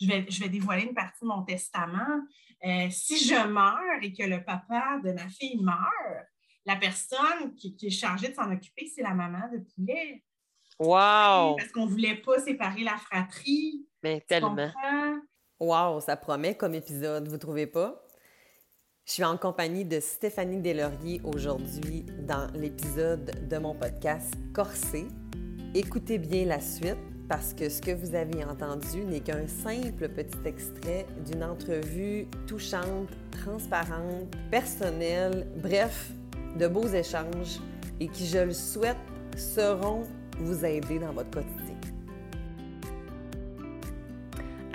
je vais, je vais dévoiler une partie de mon testament. Euh, si je meurs et que le papa de ma fille meurt, la personne qui, est chargée de s'en occuper, c'est la maman de poulet. Wow! Parce qu'on ne voulait pas séparer la fratrie. Mais tellement. Wow, ça promet comme épisode, vous trouvez pas? Je suis en compagnie de Stéphanie Deslauriers aujourd'hui dans l'épisode de mon podcast Corsé. Écoutez bien la suite parce que ce que vous avez entendu n'est qu'un simple petit extrait d'une entrevue touchante, transparente, personnelle, bref, de beaux échanges et qui, je le souhaite, sauront vous aider dans votre quotidien.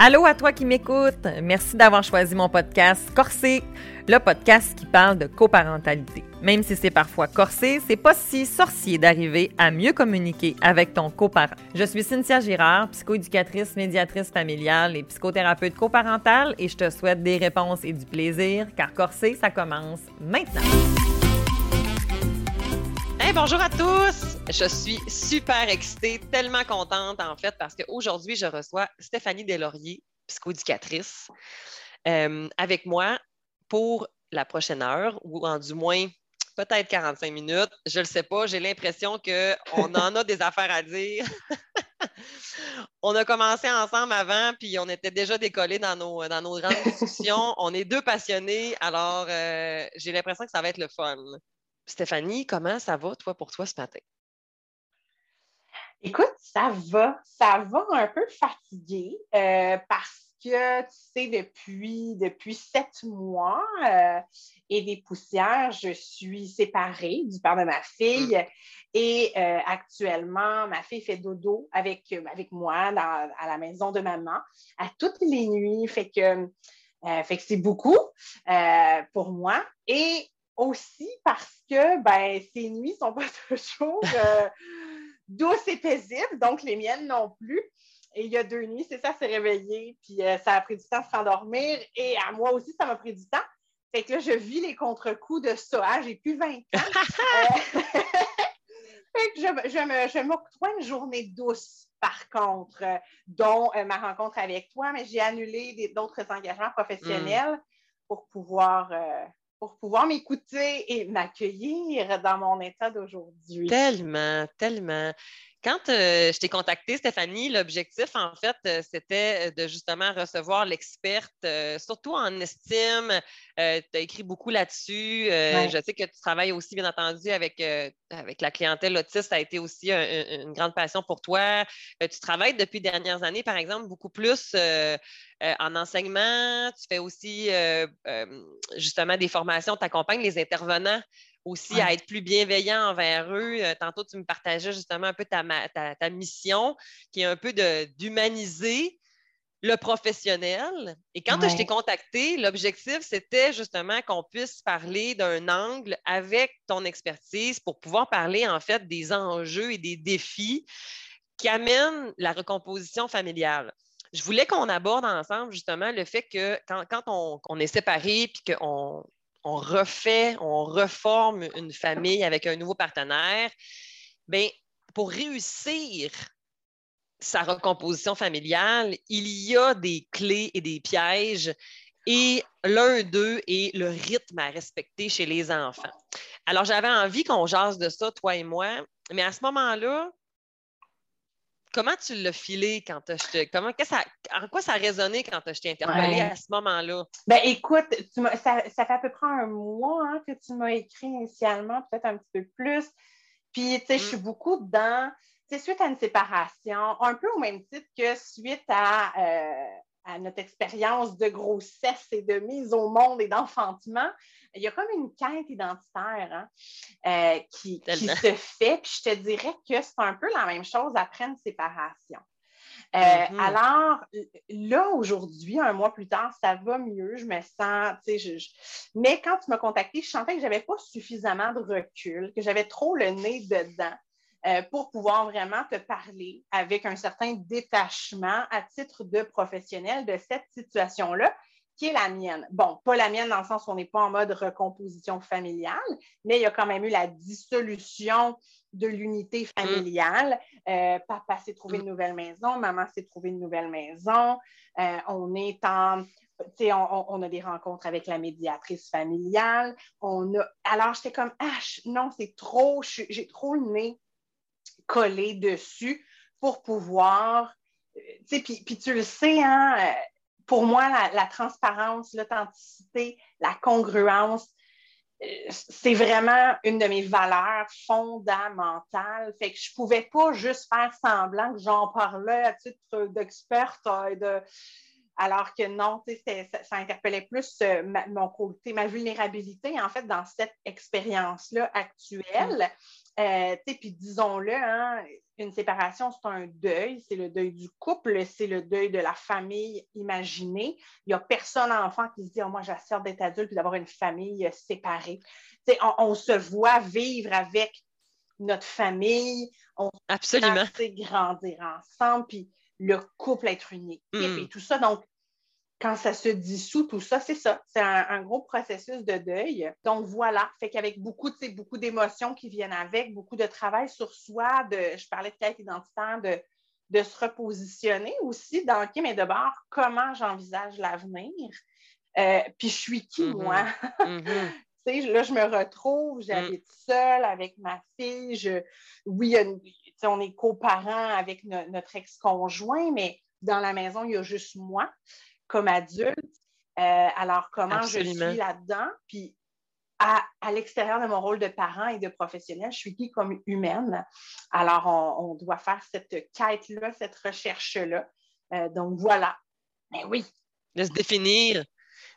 Allô à toi qui m'écoutes. Merci d'avoir choisi mon podcast Corsé, le podcast qui parle de coparentalité. Même si c'est parfois corsé, c'est pas si sorcier d'arriver à mieux communiquer avec ton coparent. Je suis Cynthia Girard, psychoéducatrice, médiatrice familiale et psychothérapeute coparentale et je te souhaite des réponses et du plaisir car corsé, ça commence maintenant. Hey, bonjour à tous! Je suis super excitée, tellement contente en fait, parce qu'aujourd'hui, je reçois Stéphanie Deslauriers, psychoéducatrice, euh, avec moi pour la prochaine heure, ou en du moins peut-être 45 minutes. Je ne le sais pas, j'ai l'impression qu'on en a des affaires à dire. on a commencé ensemble avant, puis on était déjà décollés dans nos, dans nos grandes discussions. On est deux passionnés, alors euh, j'ai l'impression que ça va être le fun. Stéphanie, comment ça va, toi, pour toi, ce matin? Écoute, ça va. Ça va un peu fatigué euh, parce que, tu sais, depuis, depuis sept mois euh, et des poussières, je suis séparée du père de ma fille. Mm. Et euh, actuellement, ma fille fait dodo avec, avec moi à la maison de maman à toutes les nuits. Fait que, fait que c'est beaucoup pour moi. Et aussi parce que ben, ces nuits ne sont pas toujours douces et paisibles, donc les miennes non plus. Et il y a deux nuits, c'est ça, s'est réveillé, puis euh, ça a pris du temps de s'endormir. Et à moi aussi, ça m'a pris du temps. Fait que là, je vis les contre-coups de ça. Hein, j'ai plus 20 ans. Euh, fait que je, je m'octroie une journée douce, par contre, dont ma rencontre avec toi, mais j'ai annulé d'autres engagements professionnels hmm. pour pouvoir pour pouvoir m'écouter et m'accueillir dans mon état d'aujourd'hui. Tellement, tellement. Quand euh, je t'ai contacté, Stéphanie, l'objectif, en fait, euh, c'était de justement recevoir l'experte, euh, surtout en estime. tu as écrit beaucoup là-dessus. Je sais que tu travailles aussi, bien entendu, avec, avec la clientèle autiste. Ça a été aussi une grande passion pour toi. tu travailles depuis les dernières années, par exemple, beaucoup plus en enseignement. Tu fais aussi, justement, des formations. Tu accompagnes les intervenants aussi à être plus bienveillant envers eux. Euh, tantôt, tu me partageais justement un peu ta, ta, mission, qui est un peu d'humaniser le professionnel. Et quand je t'ai contacté, l'objectif, c'était justement qu'on puisse parler d'un angle avec ton expertise pour pouvoir parler en fait des enjeux et des défis qui amènent la recomposition familiale. Je voulais qu'on aborde ensemble justement le fait que quand, on, est séparé puis qu'on on refait, on reforme une famille avec un nouveau partenaire, bien, pour réussir sa recomposition familiale, il y a des clés et des pièges et l'un d'eux est le rythme à respecter chez les enfants. Alors, j'avais envie qu'on jase de ça, toi et moi, mais à ce moment-là, comment tu l'as filé quand je. Comment, ça, en quoi ça a résonné quand je t'ai interpellé à ce moment-là? Ben écoute, ça, fait à peu près un mois hein, que tu m'as écrit initialement, peut-être un petit peu plus. Puis, tu sais, je suis mm. beaucoup dans. C'est suite à une séparation, un peu au même titre que suite à, euh, à notre expérience de grossesse et de mise au monde et d'enfantement, il y a comme une quête identitaire hein, euh, qui, se fait. Puis je te dirais que c'est un peu la même chose après une séparation. Euh, mm-hmm. Alors, là, aujourd'hui, un mois plus tard, ça va mieux. Je me sens, tu sais, mais quand tu m'as contacté, je sentais que je n'avais pas suffisamment de recul, que j'avais trop le nez dedans. Euh, pour pouvoir vraiment te parler avec un certain détachement à titre de professionnel de cette situation-là qui est la mienne. Bon, pas la mienne dans le sens où on n'est pas en mode recomposition familiale, mais il y a quand même eu la dissolution de l'unité familiale. Euh, papa s'est trouvé une nouvelle maison, maman s'est trouvé une nouvelle maison. Euh, on est en. On, on, a des rencontres avec la médiatrice familiale. On a... Alors, j'étais comme, ah, non, c'est trop, j'ai trop le nez collé dessus pour pouvoir. Euh, puis, puis tu le sais, hein, pour moi, la, transparence, l'authenticité, la congruence, euh, c'est vraiment une de mes valeurs fondamentales. Fait que je ne pouvais pas juste faire semblant que j'en parlais à titre d'experte. Euh, alors que non, ça, interpellait plus euh, mon côté, ma vulnérabilité, en fait, dans cette expérience-là actuelle. Euh, puis disons-le, hein, une séparation, c'est un deuil, c'est le deuil du couple, c'est le deuil de la famille imaginée. Il n'y a personne enfant qui se dit oh, Moi, j'assure d'être adulte et d'avoir une famille séparée. On, on, se voit vivre avec notre famille, on Absolument. se grandir ensemble, puis le couple être unique mm. et tout ça. Donc, quand ça se dissout, tout ça, c'est ça. C'est un, gros processus de deuil. Donc voilà, fait qu'avec beaucoup, beaucoup d'émotions qui viennent avec, beaucoup de travail sur soi, de, je parlais de quête identitaire, de, de se repositionner aussi dans, OK, mais d'abord, comment j'envisage l'avenir? Euh, puis je suis qui, mm-hmm. moi? Mm-hmm. là, je me retrouve, j'habite mm. seule avec ma fille. Je, oui, on est coparents avec notre ex-conjoint, mais dans la maison, il y a juste moi comme adulte. Euh, alors, comment je suis là-dedans? Puis, à, l'extérieur de mon rôle de parent et de professionnel, je suis qui comme humaine? Alors, on, doit faire cette quête-là, cette recherche-là. Euh, donc, voilà. Mais oui. De se définir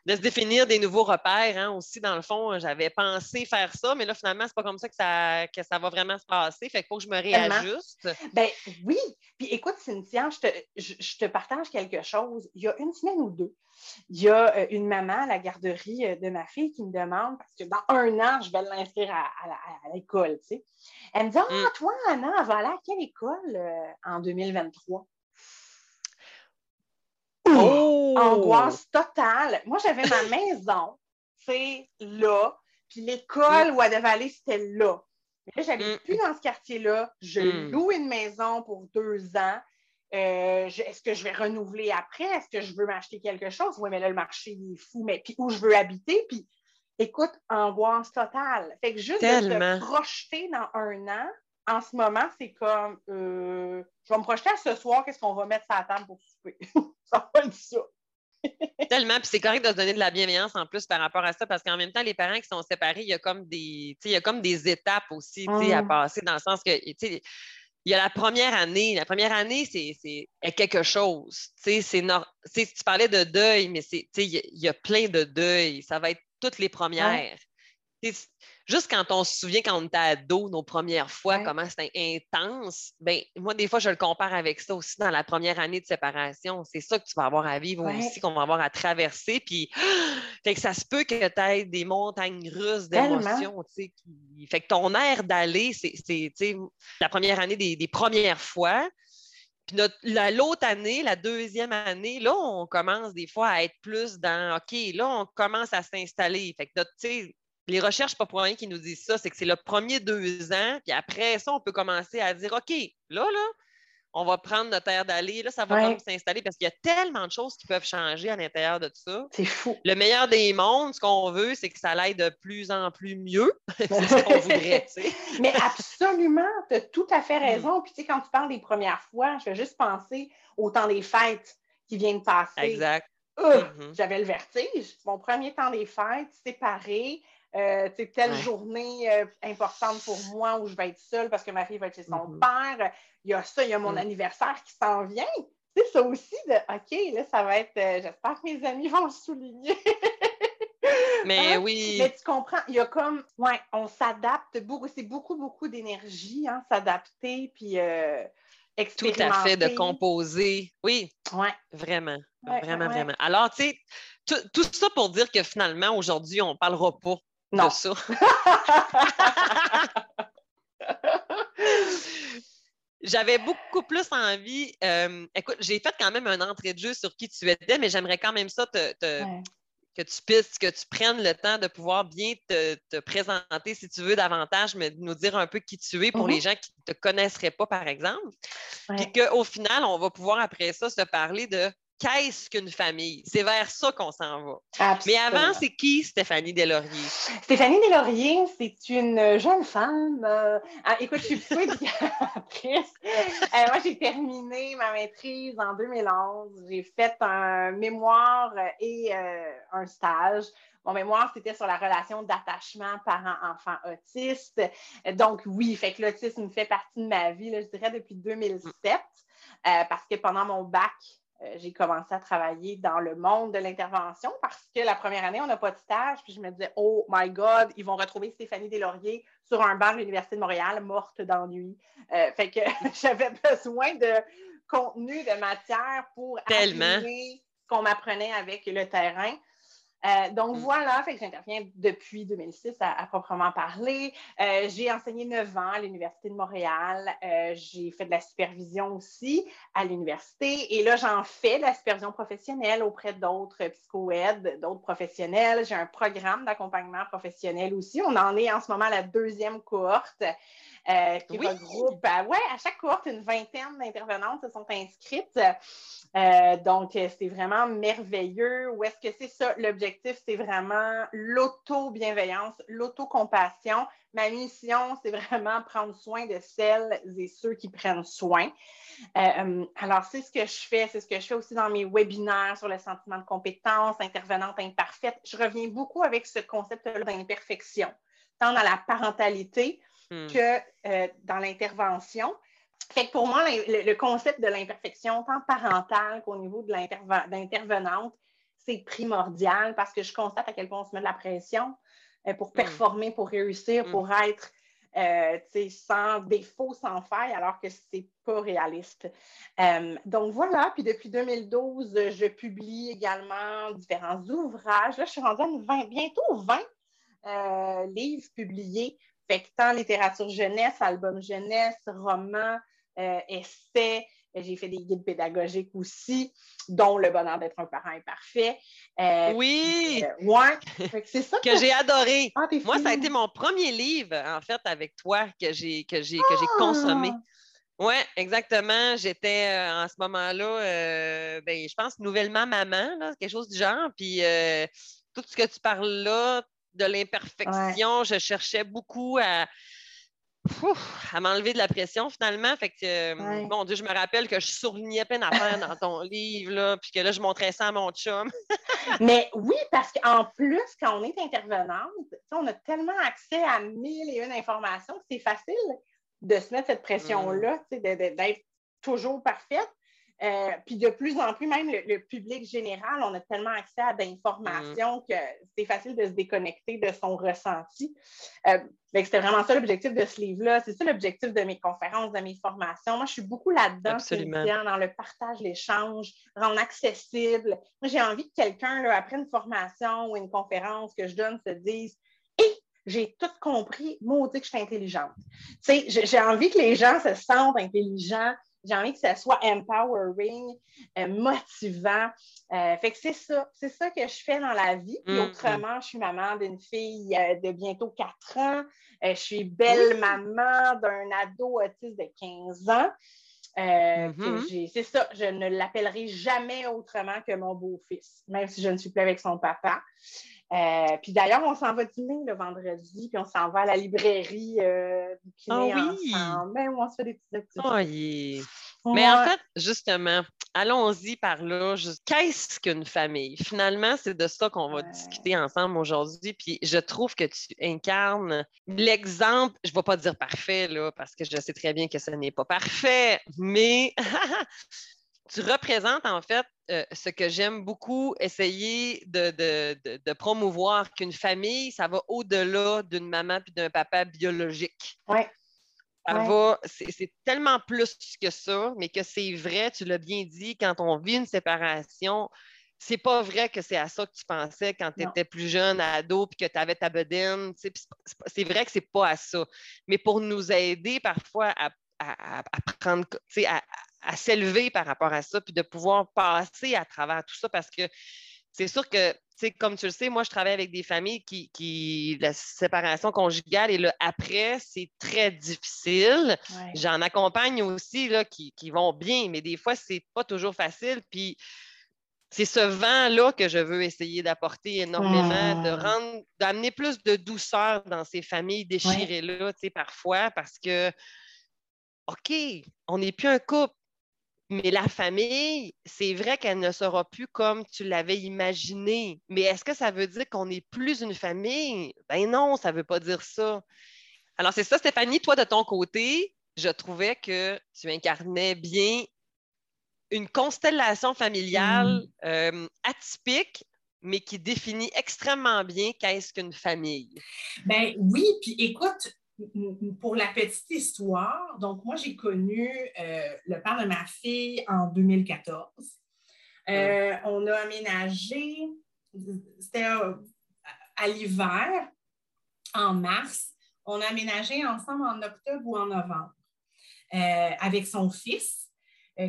de se définir des nouveaux repères hein, aussi. Dans le fond, j'avais pensé faire ça, mais là, finalement, c'est pas comme ça que, ça que ça va vraiment se passer. Fait qu'il faut que je me réajuste. Ben oui. Puis écoute, Cynthia, je te, je, te, partage quelque chose. Il y a une semaine ou deux, il y a euh, une maman à la garderie euh, de ma fille qui me demande, parce que dans un an, je vais l'inscrire à, l'école, tu sais. Elle me dit, ah, mm. toi, Anna, elle va aller à quelle école euh, en 2023? Oh! Angoisse totale. Moi, j'avais ma maison, c'est là. Puis l'école où elle devait aller, c'était là. Mais là, j'habite mm. plus dans ce quartier-là. Je mm. loue une maison pour deux ans. Euh, est-ce que je vais renouveler après? Est-ce que je veux m'acheter quelque chose? Oui, mais là, le marché, il est fou. Mais puis où je veux habiter? Puis écoute, angoisse totale. Fait que juste de se projeter dans un an, en ce moment, c'est comme euh, je vais me projeter à ce soir, qu'est-ce qu'on va mettre sur la table pour souper? ça va être ça. Tellement, puis c'est correct de se donner de la bienveillance en plus par rapport à ça, parce qu'en même temps, les parents qui sont séparés, il y a comme des, il y a comme des étapes aussi à mm. passer, dans le sens que il y a la première année. La première année, c'est quelque chose. C'est tu parlais de deuil, mais il y, a plein de deuils. Ça va être toutes les premières juste quand on se souvient quand on était ado, nos premières fois, comment c'était intense, ben moi, des fois, je le compare avec ça aussi dans la première année de séparation. C'est ça que tu vas avoir à vivre aussi, qu'on va avoir à traverser. Puis, fait que ça se peut que tu aies des montagnes russes d'émotions. Qui... Fait que ton air d'aller, c'est la première année des, des premières fois. Puis l'autre année, la deuxième année, là, on commence des fois à être plus dans OK, là, on commence à s'installer. Fait que notre, les recherches, pas pour rien qui nous disent ça, c'est que c'est le premier deux ans, puis après ça, on peut commencer à dire OK, là, là, on va prendre notre air d'aller, là, ça va s'installer parce qu'il y a tellement de choses qui peuvent changer à l'intérieur de tout ça. C'est fou. Le meilleur des mondes, ce qu'on veut, c'est que ça aille de plus en plus mieux. c'est ce qu'on voudrait, tu sais. Mais absolument, tu as tout à fait mm. raison. Puis, tu sais, quand tu parles des premières fois, je vais juste penser au temps des fêtes qui viennent passer. Exact. Mm-hmm. J'avais le vertige. Mon premier temps des fêtes, séparé, euh, telle journée euh, importante pour moi où je vais être seule parce que ma fille va être chez son mm-hmm. père. Il y a ça, il y a mon mm. anniversaire qui s'en vient. C'est ça aussi de OK, là, ça va être. Euh, j'espère que mes amis vont le souligner. Mais hein? oui. Mais tu comprends, il y a comme. Ouais, on s'adapte beaucoup. C'est beaucoup, beaucoup d'énergie, hein, s'adapter, puis. Tout à fait, de composer. Oui. Ouais. Vraiment. vraiment, vraiment. Alors, tu sais, tout, ça pour dire que finalement, aujourd'hui, on ne parlera pas non. ça. j'avais beaucoup plus envie. Euh, écoute, j'ai fait quand même un entrée de jeu sur qui tu étais, mais j'aimerais quand même ça te, que tu puisses, que tu prennes le temps de pouvoir bien te, présenter, si tu veux, davantage, mais nous dire un peu qui tu es pour les mm-hmm. gens qui ne te connaisseraient pas, par exemple. Puis qu'au final, on va pouvoir après ça se parler de qu'est-ce qu'une famille? C'est vers ça qu'on s'en va. Mais avant, c'est qui Stéphanie Deslauriers? Stéphanie Deslauriers, c'est une jeune femme. Euh, écoute, je suis plutôt éducatrice. Euh, moi, j'ai terminé ma maîtrise en 2011. J'ai fait un mémoire et euh, un stage. Mon mémoire, c'était sur la relation d'attachement parent-enfant autiste. Donc, oui, fait que l'autisme fait partie de ma vie, je dirais, depuis 2007. parce que pendant mon bac, euh, j'ai commencé à travailler dans le monde de l'intervention parce que la première année, on n'a pas de stage. Puis je me disais, oh my God, ils vont retrouver Stéphanie Deslauriers sur un banc de l'Université de Montréal, morte d'ennui. Euh, fait que j'avais besoin de contenu, de matière pour Tellement. ce qu'on m'apprenait avec le terrain. Euh, donc mm. voilà, fait que j'interviens depuis 2006 à, proprement parler. Euh, j'ai enseigné neuf ans à l'Université de Montréal. Euh, j'ai fait de la supervision aussi à l'université. Et là, j'en fais de la supervision professionnelle auprès d'autres psycho-aides, d'autres professionnels. J'ai un programme d'accompagnement professionnel aussi. On en est en ce moment à la deuxième cohorte. Euh, qui regroupe, ben ouais, à chaque cohorte, une vingtaine d'intervenantes se sont inscrites. Euh, donc, euh, c'est vraiment merveilleux. Où est-ce que c'est ça? L'objectif, c'est vraiment l'auto-bienveillance, l'auto-compassion. Ma mission, c'est vraiment prendre soin de celles et ceux qui prennent soin. alors, c'est ce que je fais. C'est ce que je fais aussi dans mes webinaires sur le sentiment de compétence, intervenante imparfaite. Je reviens beaucoup avec ce concept-là d'imperfection, tant dans la parentalité Hmm. que euh, dans l'intervention. Fait que pour moi, le, concept de l'imperfection, tant parentale qu'au niveau de l'intervenante, c'est primordial parce que je constate à quel point on se met de la pression euh, pour hmm. performer, pour réussir, hmm. pour être euh, sans défaut, sans faille, alors que ce n'est pas réaliste. donc voilà, puis depuis 2012, je publie également différents ouvrages. Là, je suis rendue à bientôt 20 livres publiés fait que tant littérature jeunesse, album jeunesse, roman, euh, essais, euh, j'ai fait des guides pédagogiques aussi, dont Le bonheur d'être un parent imparfait. Euh, oui! ouais, c'est ça que, j'ai adoré. Ah, Moi, ça a été mon premier livre, en fait, avec toi, que j'ai, que j'ai, que j'ai consommé. Ah! Oui, exactement. J'étais en ce moment-là, ben, je pense, nouvellement maman, quelque chose du genre. Puis tout ce que tu parles là, de l'imperfection. Je cherchais beaucoup à, à m'enlever de la pression finalement. Fait que, euh, mon Dieu, je me rappelle que je soulignais plein d'affaires dans ton livre, là, puis que là, je montrais ça à mon chum. Mais oui, parce qu'en plus, quand on est intervenante, on a tellement accès à mille et une informations que c'est facile de se mettre cette pression-là, mm. d'être toujours parfaite. Euh, puis de plus en plus, même le, public général, on a tellement accès à d'informations mm. que c'est facile de se déconnecter de son ressenti. Euh, c'était vraiment ça l'objectif de ce livre-là. C'est ça l'objectif de mes conférences, de mes formations. Moi, je suis beaucoup là-dedans, dans le partage, l'échange, rendre accessible. Moi, j'ai envie que quelqu'un, après une formation ou une conférence que je donne, se dise Hé, j'ai tout compris, maudit que je suis intelligente. J'ai envie que les gens se sentent intelligents, j'ai envie que ça soit empowering, euh, motivant. Euh, fait que c'est ça, c'est ça que je fais dans la vie. Puis mm-hmm. autrement, je suis maman d'une fille euh, de bientôt 4 ans. je suis belle maman d'un ado autiste de 15 ans. Mm-hmm. C'est ça, je ne l'appellerai jamais autrement que mon beau-fils, même si je ne suis plus avec son papa. Euh, puis d'ailleurs, on s'en va dîner le vendredi, puis on s'en va à la librairie euh, ah oui. ensemble. On se fait des petites activités. Mais en fait, justement, allons-y par là. Qu'est-ce qu'une famille? Finalement, c'est de ça qu'on va discuter ensemble aujourd'hui. Puis je trouve que tu incarnes l'exemple, je ne vais pas dire parfait, là, parce que je sais très bien que ce n'est pas parfait, mais tu représentes en fait euh, ce que j'aime beaucoup essayer de, promouvoir, qu'une famille, ça va au-delà d'une maman puis d'un papa biologique. Oui. c'est tellement plus que ça, mais que c'est vrai, tu l'as bien dit, quand on vit une séparation, c'est pas vrai que c'est à ça que tu pensais quand tu étais plus jeune, ado, puis que tu avais ta bedaine. C'est vrai que c'est pas à ça. Mais pour nous aider parfois à à, prendre, à, à s'élever par rapport à ça, puis de pouvoir passer à travers tout ça parce que c'est sûr que, comme tu le sais, moi, je travaille avec des familles qui, la séparation conjugale et le après, c'est très difficile. J'en accompagne aussi là, qui, vont bien, mais des fois, c'est pas toujours facile. Puis c'est ce vent-là que je veux essayer d'apporter énormément, de rendre, d'amener plus de douceur dans ces familles déchirées-là, parfois, parce que, OK, on n'est plus un couple, mais la famille, c'est vrai qu'elle ne sera plus comme tu l'avais imaginé. Mais est-ce que ça veut dire qu'on n'est plus une famille? Ben non, ça ne veut pas dire ça. Alors, c'est ça, Stéphanie, toi, de ton côté, je trouvais que tu incarnais bien une constellation familiale mm. euh, atypique, mais qui définit extrêmement bien qu'est-ce qu'une famille. Ben oui, puis écoute, pour la petite histoire, donc moi, j'ai connu euh, le père de ma fille en 2014. Euh, on a aménagé, c'était à, l'hiver, en mars. On a aménagé ensemble en octobre ou en novembre euh, avec son fils,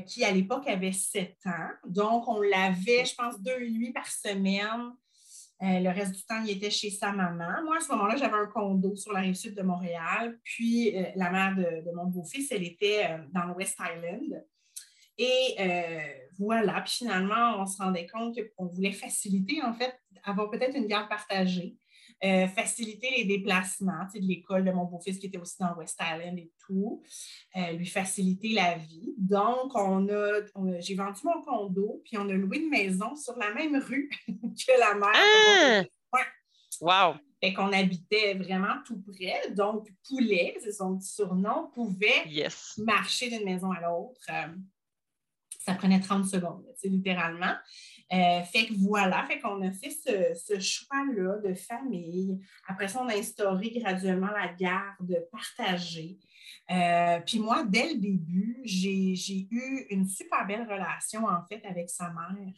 qui à l'époque avait 7 ans. Donc, on l'avait, je pense, deux nuits par semaine euh, le reste du temps, il était chez sa maman. Moi, à ce moment-là, j'avais un condo sur la rive sud de Montréal. Puis, euh, la mère de, mon beau-fils, elle était euh, dans le West Island. Et voilà, puis finalement, on se rendait compte qu'on voulait faciliter, en fait, avoir peut-être une garde partagée. Euh, faciliter les déplacements de l'école de mon beau-fils qui était aussi dans West Island et tout, euh, lui faciliter la vie. Donc, on a, j'ai vendu mon condo, puis on a loué une maison sur la même rue que la mère. Ah! Ouais. Wow! Fait qu'on habitait vraiment tout près. Donc, Poulet, c'est son petit surnom, pouvait marcher d'une maison à l'autre. Ça prenait 30 secondes, littéralement. Euh, fait que voilà, fait qu'on a fait ce, choix-là de famille. Après ça, on a instauré graduellement la garde partagée. Euh, puis moi, dès le début, j'ai eu une super belle relation, en fait, avec sa mère.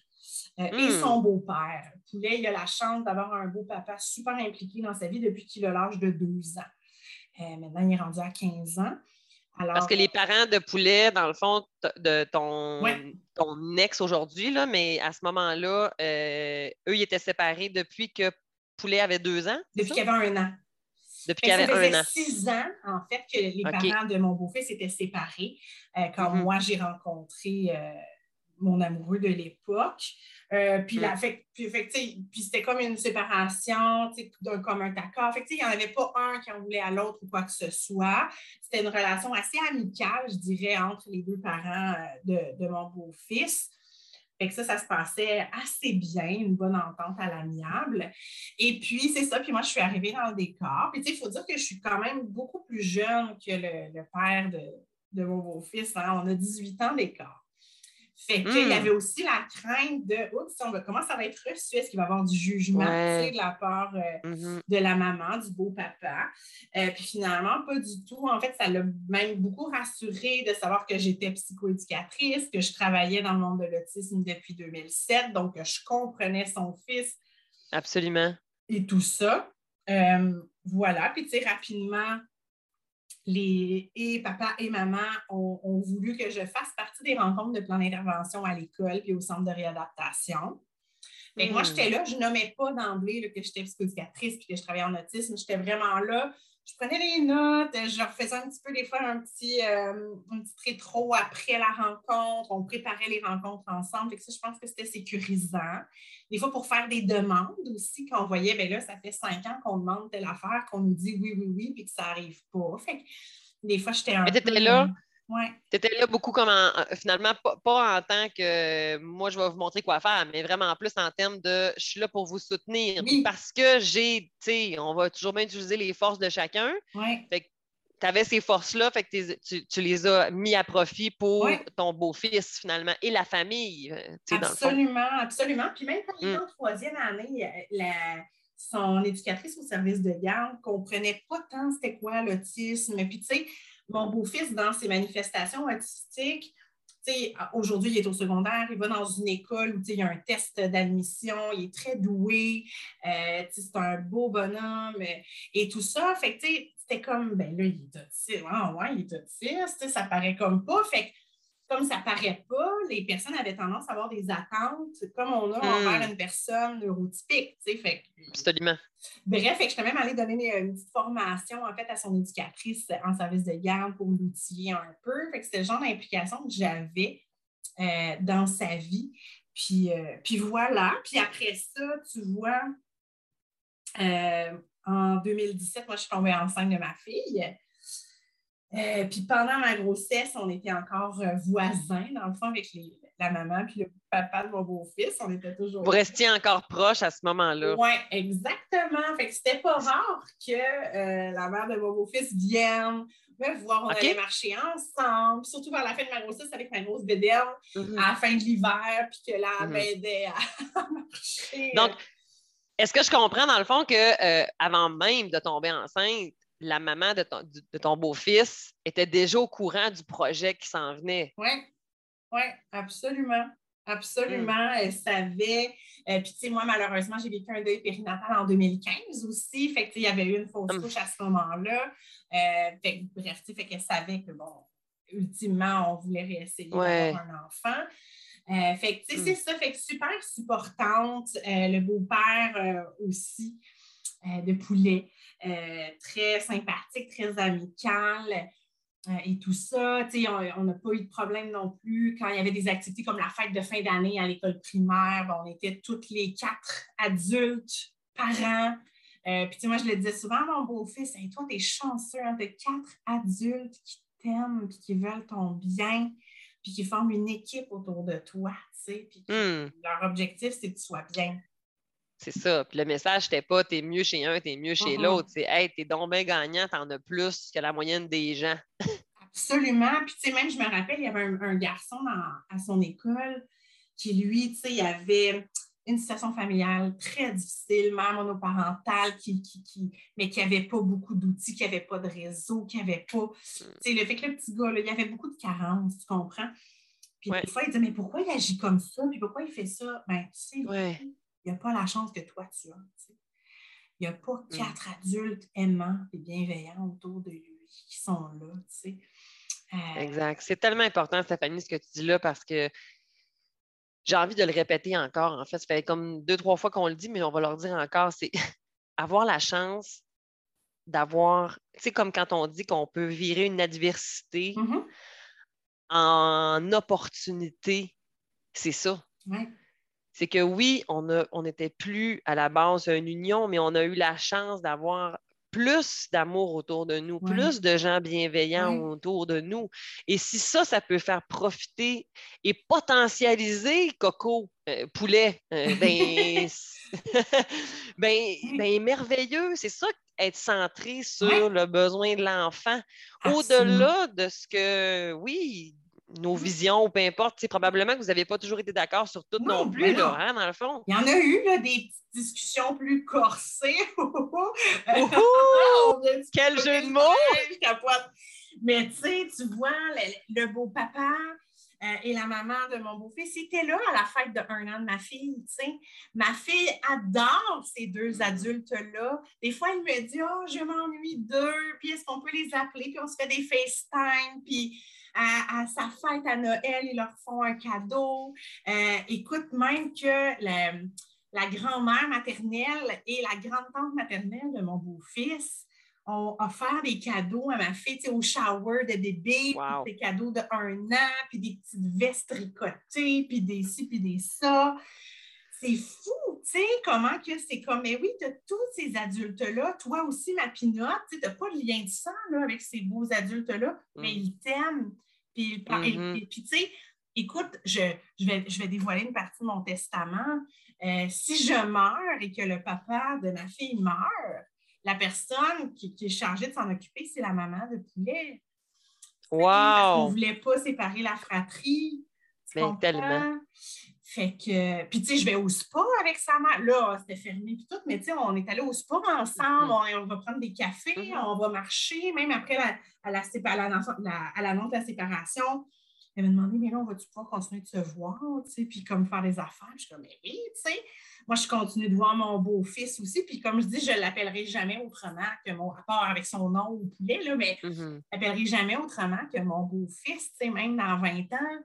Euh, et hmm. son beau-père. Poulet, il a la chance d'avoir un beau-papa super impliqué dans sa vie depuis qu'il a l'âge de 12 ans. maintenant, il est rendu à 15 ans. Parce que les parents de Poulet, dans le fond, de ton, ton ex aujourd'hui, mais à ce moment-là, euh, eux, ils étaient séparés depuis que Poulet avait deux ans. Depuis qu'il avait un an. Depuis qu'il avait un an. six ans, en fait, que les parents de mon beau-fils étaient séparés euh, quand mm-hmm. moi, j'ai rencontré euh, mon amoureux de l'époque. Euh, puis, mm. puis, c'était comme une séparation d'un commun accord. Fait il n'y en avait pas un qui en voulait à l'autre ou quoi que ce soit. C'était une relation assez amicale, je dirais, entre les deux parents euh, de, mon beau-fils. Fait que ça, ça se passait assez bien, une bonne entente à l'amiable. Et puis, c'est ça. Puis moi, je suis arrivée dans le décor. Puis, il faut dire que je suis quand même beaucoup plus jeune que le, père de, mon beau-fils. Hein. On a 18 ans d'écart. Fait qu'il y hmm. avait aussi la crainte de Oups, comment ça va être reçu? Est-ce qu'il va y avoir du jugement de la part euh, mm-hmm. de la maman, du beau-papa? Euh, puis finalement, pas du tout. En fait, ça l'a même beaucoup rassuré de savoir que j'étais psychoéducatrice, que je travaillais dans le monde de l'autisme depuis 2007, donc que je comprenais son fils. Absolument. Et tout ça. Euh, voilà. Puis, tu sais, rapidement, les, et papa et maman ont, voulu que je fasse partie des rencontres de plan d'intervention à l'école puis au centre de réadaptation. Moi, hmm. j'étais là, je nommais pas d'emblée que j'étais psychoéducatrice puis que je travaillais en autisme. J'étais vraiment là. Je prenais les notes, je refaisais un petit peu des fois un petit, euh, un petit rétro après la rencontre. On préparait les rencontres ensemble. ça, je pense que c'était sécurisant. Des fois, pour faire des demandes aussi, quand on voyait, bien là, ça fait cinq ans qu'on demande telle affaire, qu'on nous dit oui, oui, oui, puis que ça n'arrive pas. Fait des fois, j'étais un Mais peu... là, ouais. tu étais là beaucoup comme en, finalement, pas, en tant que moi, je vais vous montrer quoi faire, mais vraiment plus en termes de je suis là pour vous soutenir. Parce que j'ai, tu sais, on va toujours bien utiliser les forces de chacun. Ouais tu avais ces forces-là, fait que tu, les as mis à profit pour ton beau-fils, finalement, et la famille. Euh, absolument, absolument. Puis même quand il était en troisième année, euh, son éducatrice au service de garde ne comprenait pas tant c'était quoi l'autisme. Puis, tu sais, mon beau-fils, dans ses manifestations autistiques, aujourd'hui, il est au secondaire, il va dans une école où il y a un test d'admission, il est très doué, euh, c'est un beau bonhomme et tout ça. Fait c'était comme, ben là, il est autiste. Ah ouais, il est autiste. Ça paraît comme pas. Fait comme ça paraît pas, les personnes avaient tendance à avoir des attentes comme on a envers Hmm. une personne neurotypique. tu sais. Fait que- Absolument. Bref, fait que je suis même allée donner une, une petite formation en fait à son éducatrice en service de garde pour l'outiller un peu. Fait que c'était le genre d'implication que j'avais euh, dans sa vie. Puis, euh, puis voilà. Puis après ça, tu vois, euh, en 2017, moi, je suis tombée enceinte de ma fille. Euh, puis pendant ma grossesse, on était encore euh, voisins, dans le fond, avec les- la maman puis le papa de mon beau-fils. On était toujours. Vous restiez encore proche à ce moment-là. Oui, exactement. Fait que c'était pas rare que euh, la mère de mon beau-fils vienne me voir. On allait marcher ensemble, surtout vers la fin de ma grossesse avec ma grosse bédaine Mhm. à la fin de l'hiver, puis que là, elle Mhm. m'aidait à marcher. Donc, Est-ce que je comprends dans le fond que euh, avant même de tomber enceinte, la maman de ton, de ton beau-fils était déjà au courant du projet qui s'en venait? Oui, oui, absolument. Absolument, elle savait. Euh, Puis, tu sais, moi, malheureusement, j'ai vécu un deuil périnatal en 2015 aussi. Fait que, il y avait eu une fausse Hum. couche à ce moment-là. Euh, fait bref, tu sais, fait qu'elle savait que, bon, ultimement, on voulait réessayer Ouais. d'avoir un enfant. Euh, fait que, tu sais, Hum. c'est ça. Fait que super supportante. Le beau-père aussi de poulet. Euh, très sympathique, très amical euh, et tout ça. On n'a pas eu de problème non plus. Quand il y avait des activités comme la fête de fin d'année à l'école primaire, on était toutes les quatre adultes, parents. Euh, puis, tu sais, moi, je le disais souvent à mon beau-fils, Hey, toi, t'es chanceux, hein, t'as quatre adultes qui t'aiment, puis qui veulent ton bien, puis qui forment une équipe autour de toi, tu sais, puis Hmm, leur objectif, c'est que tu sois bien. C'est ça. Puis le message, c'était pas t'es mieux chez un, t'es mieux chez l'autre. C'est hey, t'es donc bien gagnant, t'en as plus que la moyenne des gens. Absolument. Puis, tu sais, même, je me rappelle, il y avait un, un garçon dans- à son école qui, lui, tu sais, il avait une situation familiale très difficile, mère monoparentale, qui, qui, qui- mais qui n'avait pas beaucoup d'outils, qui n'avait pas de réseau, qui n'avait pas. Tu sais, le fait que le petit gars, là, il avait beaucoup de carences, tu comprends? Puis, Ouais. des fois, il dit, mais pourquoi il agit comme ça? Puis, pourquoi il fait ça? Ben, tu sais, Ouais. Il n'a pas la chance que toi, tu as. tu sais. Il n'y a pas Mm. quatre adultes aimants et bienveillants autour de lui qui sont là. Euh, Exact. C'est tellement important, Stéphanie, ce que tu dis là, parce que j'ai envie de le répéter encore. En fait, ça fait comme deux, trois fois qu'on le dit, mais on va leur dire encore, c'est avoir la chance d'avoir, tu sais, comme quand on dit qu'on peut virer une adversité mhm, en opportunité, c'est ça. ouais. C'est que oui, on n'était plus à la base une union, mais on a eu la chance d'avoir plus d'amour autour de nous, plus de gens bienveillants autour de nous. Et si ça, ça peut faire profiter et potentialiser Coco, euh, poulet, euh, ben, ben, ben, merveilleux. C'est ça, être centré sur le besoin de l'enfant. Au-delà de ce que, oui, nos visions, ou peu importe, probablement que vous n'avez pas toujours été d'accord sur tout Non, non, plus, là, hein, dans le fond. Il y en a eu là, des petites discussions plus corsées. Quel jeu de mots! Mais tu sais, tu vois, le, le beau-papa euh, et la maman de mon beau-fils étaient là à la fête de un an de ma fille. Ma fille adore ces deux Mm. adultes-là. Des fois, elle me dit Oh, je m'ennuie d'eux, puis est-ce qu'on peut les appeler? Puis on se fait des FaceTime, puis à, à sa fête à Noël, ils leur font un cadeau. Euh, écoute, même que la, la grand-mère maternelle et la grande-tante maternelle de mon beau-fils ont offert des cadeaux à ma fille, au shower de bébé, Wow. des cadeaux de un an, puis des petites vestes tricotées, puis des ci, puis des ça. C'est fou, tu sais, comment que c'est comme, mais oui, tu as tous ces adultes-là, toi aussi, ma pinotte, tu n'as pas de lien de sang là, avec ces beaux adultes-là, mais Mm. ils t'aiment. Puis, ils Mhm. et- puis, tu sais, écoute, je, je, vais, je vais dévoiler une partie de mon testament. Euh, si je meurs et que le papa de ma fille meurt, la personne qui, qui est chargée de s'en occuper, c'est la maman de poulet. Parce qu'on ne Wow! voulait pas séparer la fratrie. Tu Mais comprends? tellement. Fait que, puis tu sais, je vais au spa avec sa mère. Là, c'était fermé puis tout, mais tu sais, on est allé au spa ensemble, Mhm. on, on va prendre des cafés, Mhm. on va marcher, même après la, à la, à la- à l'annonce de la séparation. Elle m'a demandé, mais là, on va-tu pouvoir continuer de se voir, tu sais, puis comme faire des affaires? Je suis comme, mais oui, tu sais. Moi, je continue de voir mon beau-fils aussi, puis comme je dis, je ne l'appellerai jamais autrement que mon, rapport avec son nom au poulet, là, mais je ne l'appellerai jamais autrement que mon beau-fils, tu sais, même dans 20 ans,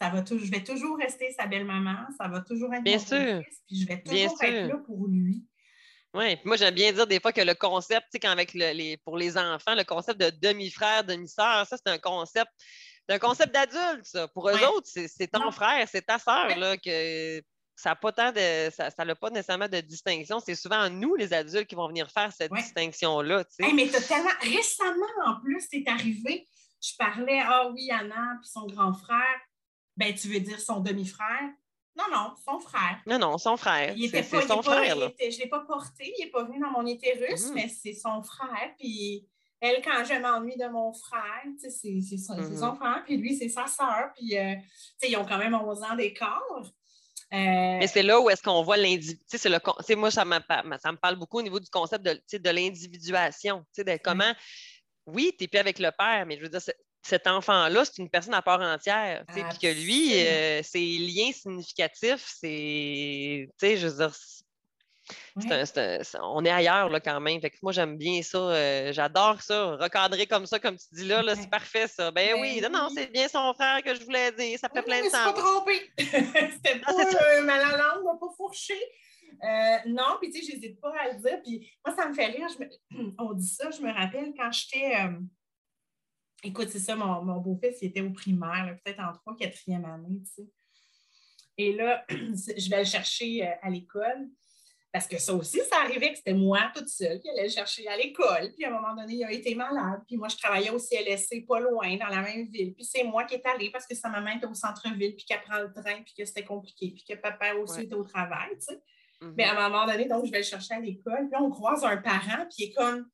ça va je vais toujours rester sa belle-maman, ça va toujours être bien mon sûr. fils puis je vais toujours être là pour lui. Oui, moi j'aime bien dire des fois que le concept, tu sais, avec les, pour les enfants, le concept de demi-frère, demi-sœur, ça c'est un concept, un concept d'adulte, ça. Pour eux autres, c'est ton frère, c'est ta sœur, là, que ça n'a pas tant de. Ça n'a pas nécessairement de distinction. C'est souvent nous, les adultes, qui vont venir faire cette distinction-là. Tu sais. mais totalement. Récemment, en plus, c'est arrivé. Je parlais, ah oui, Anna, puis son grand frère. Ben, tu veux dire son demi-frère? Non, non, son frère. Non, non, son frère. Il était pas, son frère. je ne l'ai pas porté, il n'est pas venu dans mon utérus, mm. mais c'est son frère. Puis elle, quand je m'ennuie de mon frère, c'est son, mm-hmm. son, frère, puis lui, c'est sa sœur. Puis, euh, ils ont quand même 11 ans d'écart. Euh, mais c'est là où est-ce qu'on voit l'individu. Moi, ça, ça me parle beaucoup au niveau du concept de, de l'individuation. De comment, oui, tu n'es plus avec le père, mais je veux dire, cet enfant-là, c'est une personne à part entière. Puis que lui, euh, ses liens significatifs, c'est, je veux dire, on est ailleurs là, quand même. Fait que moi, j'aime bien ça. Euh, j'adore ça. Recadrer comme ça, comme tu dis là, là c'est parfait ça. Ben, ben oui, non, c'est bien son frère que je voulais dire. Ça fait plein de temps. pas trompé. C'était pas un mal à langue, on pas fourché. Euh, non, puis tu sais, j'hésite pas à le dire. Puis moi, ça me fait rire. On dit ça, je me rappelle quand j'étais. Écoute, c'est ça, mon, beau-fils, il était au primaire, peut-être en trois, quatrième année, tu sais. Et là, je vais le chercher euh, à l'école. Parce que ça aussi, ça arrivait que c'était moi toute seule qui allait le chercher à l'école. Puis à un moment donné, il a été malade. Puis moi, je travaillais au CLSC pas loin, dans la même ville. Puis c'est moi qui est allée parce que sa maman était au centre-ville, puis qu'elle prend le train, puis que c'était compliqué, puis que papa aussi était au travail, tu sais. Mm-hmm. Mais à un moment donné, donc, je vais le chercher à l'école. Puis on croise un parent, puis il est comme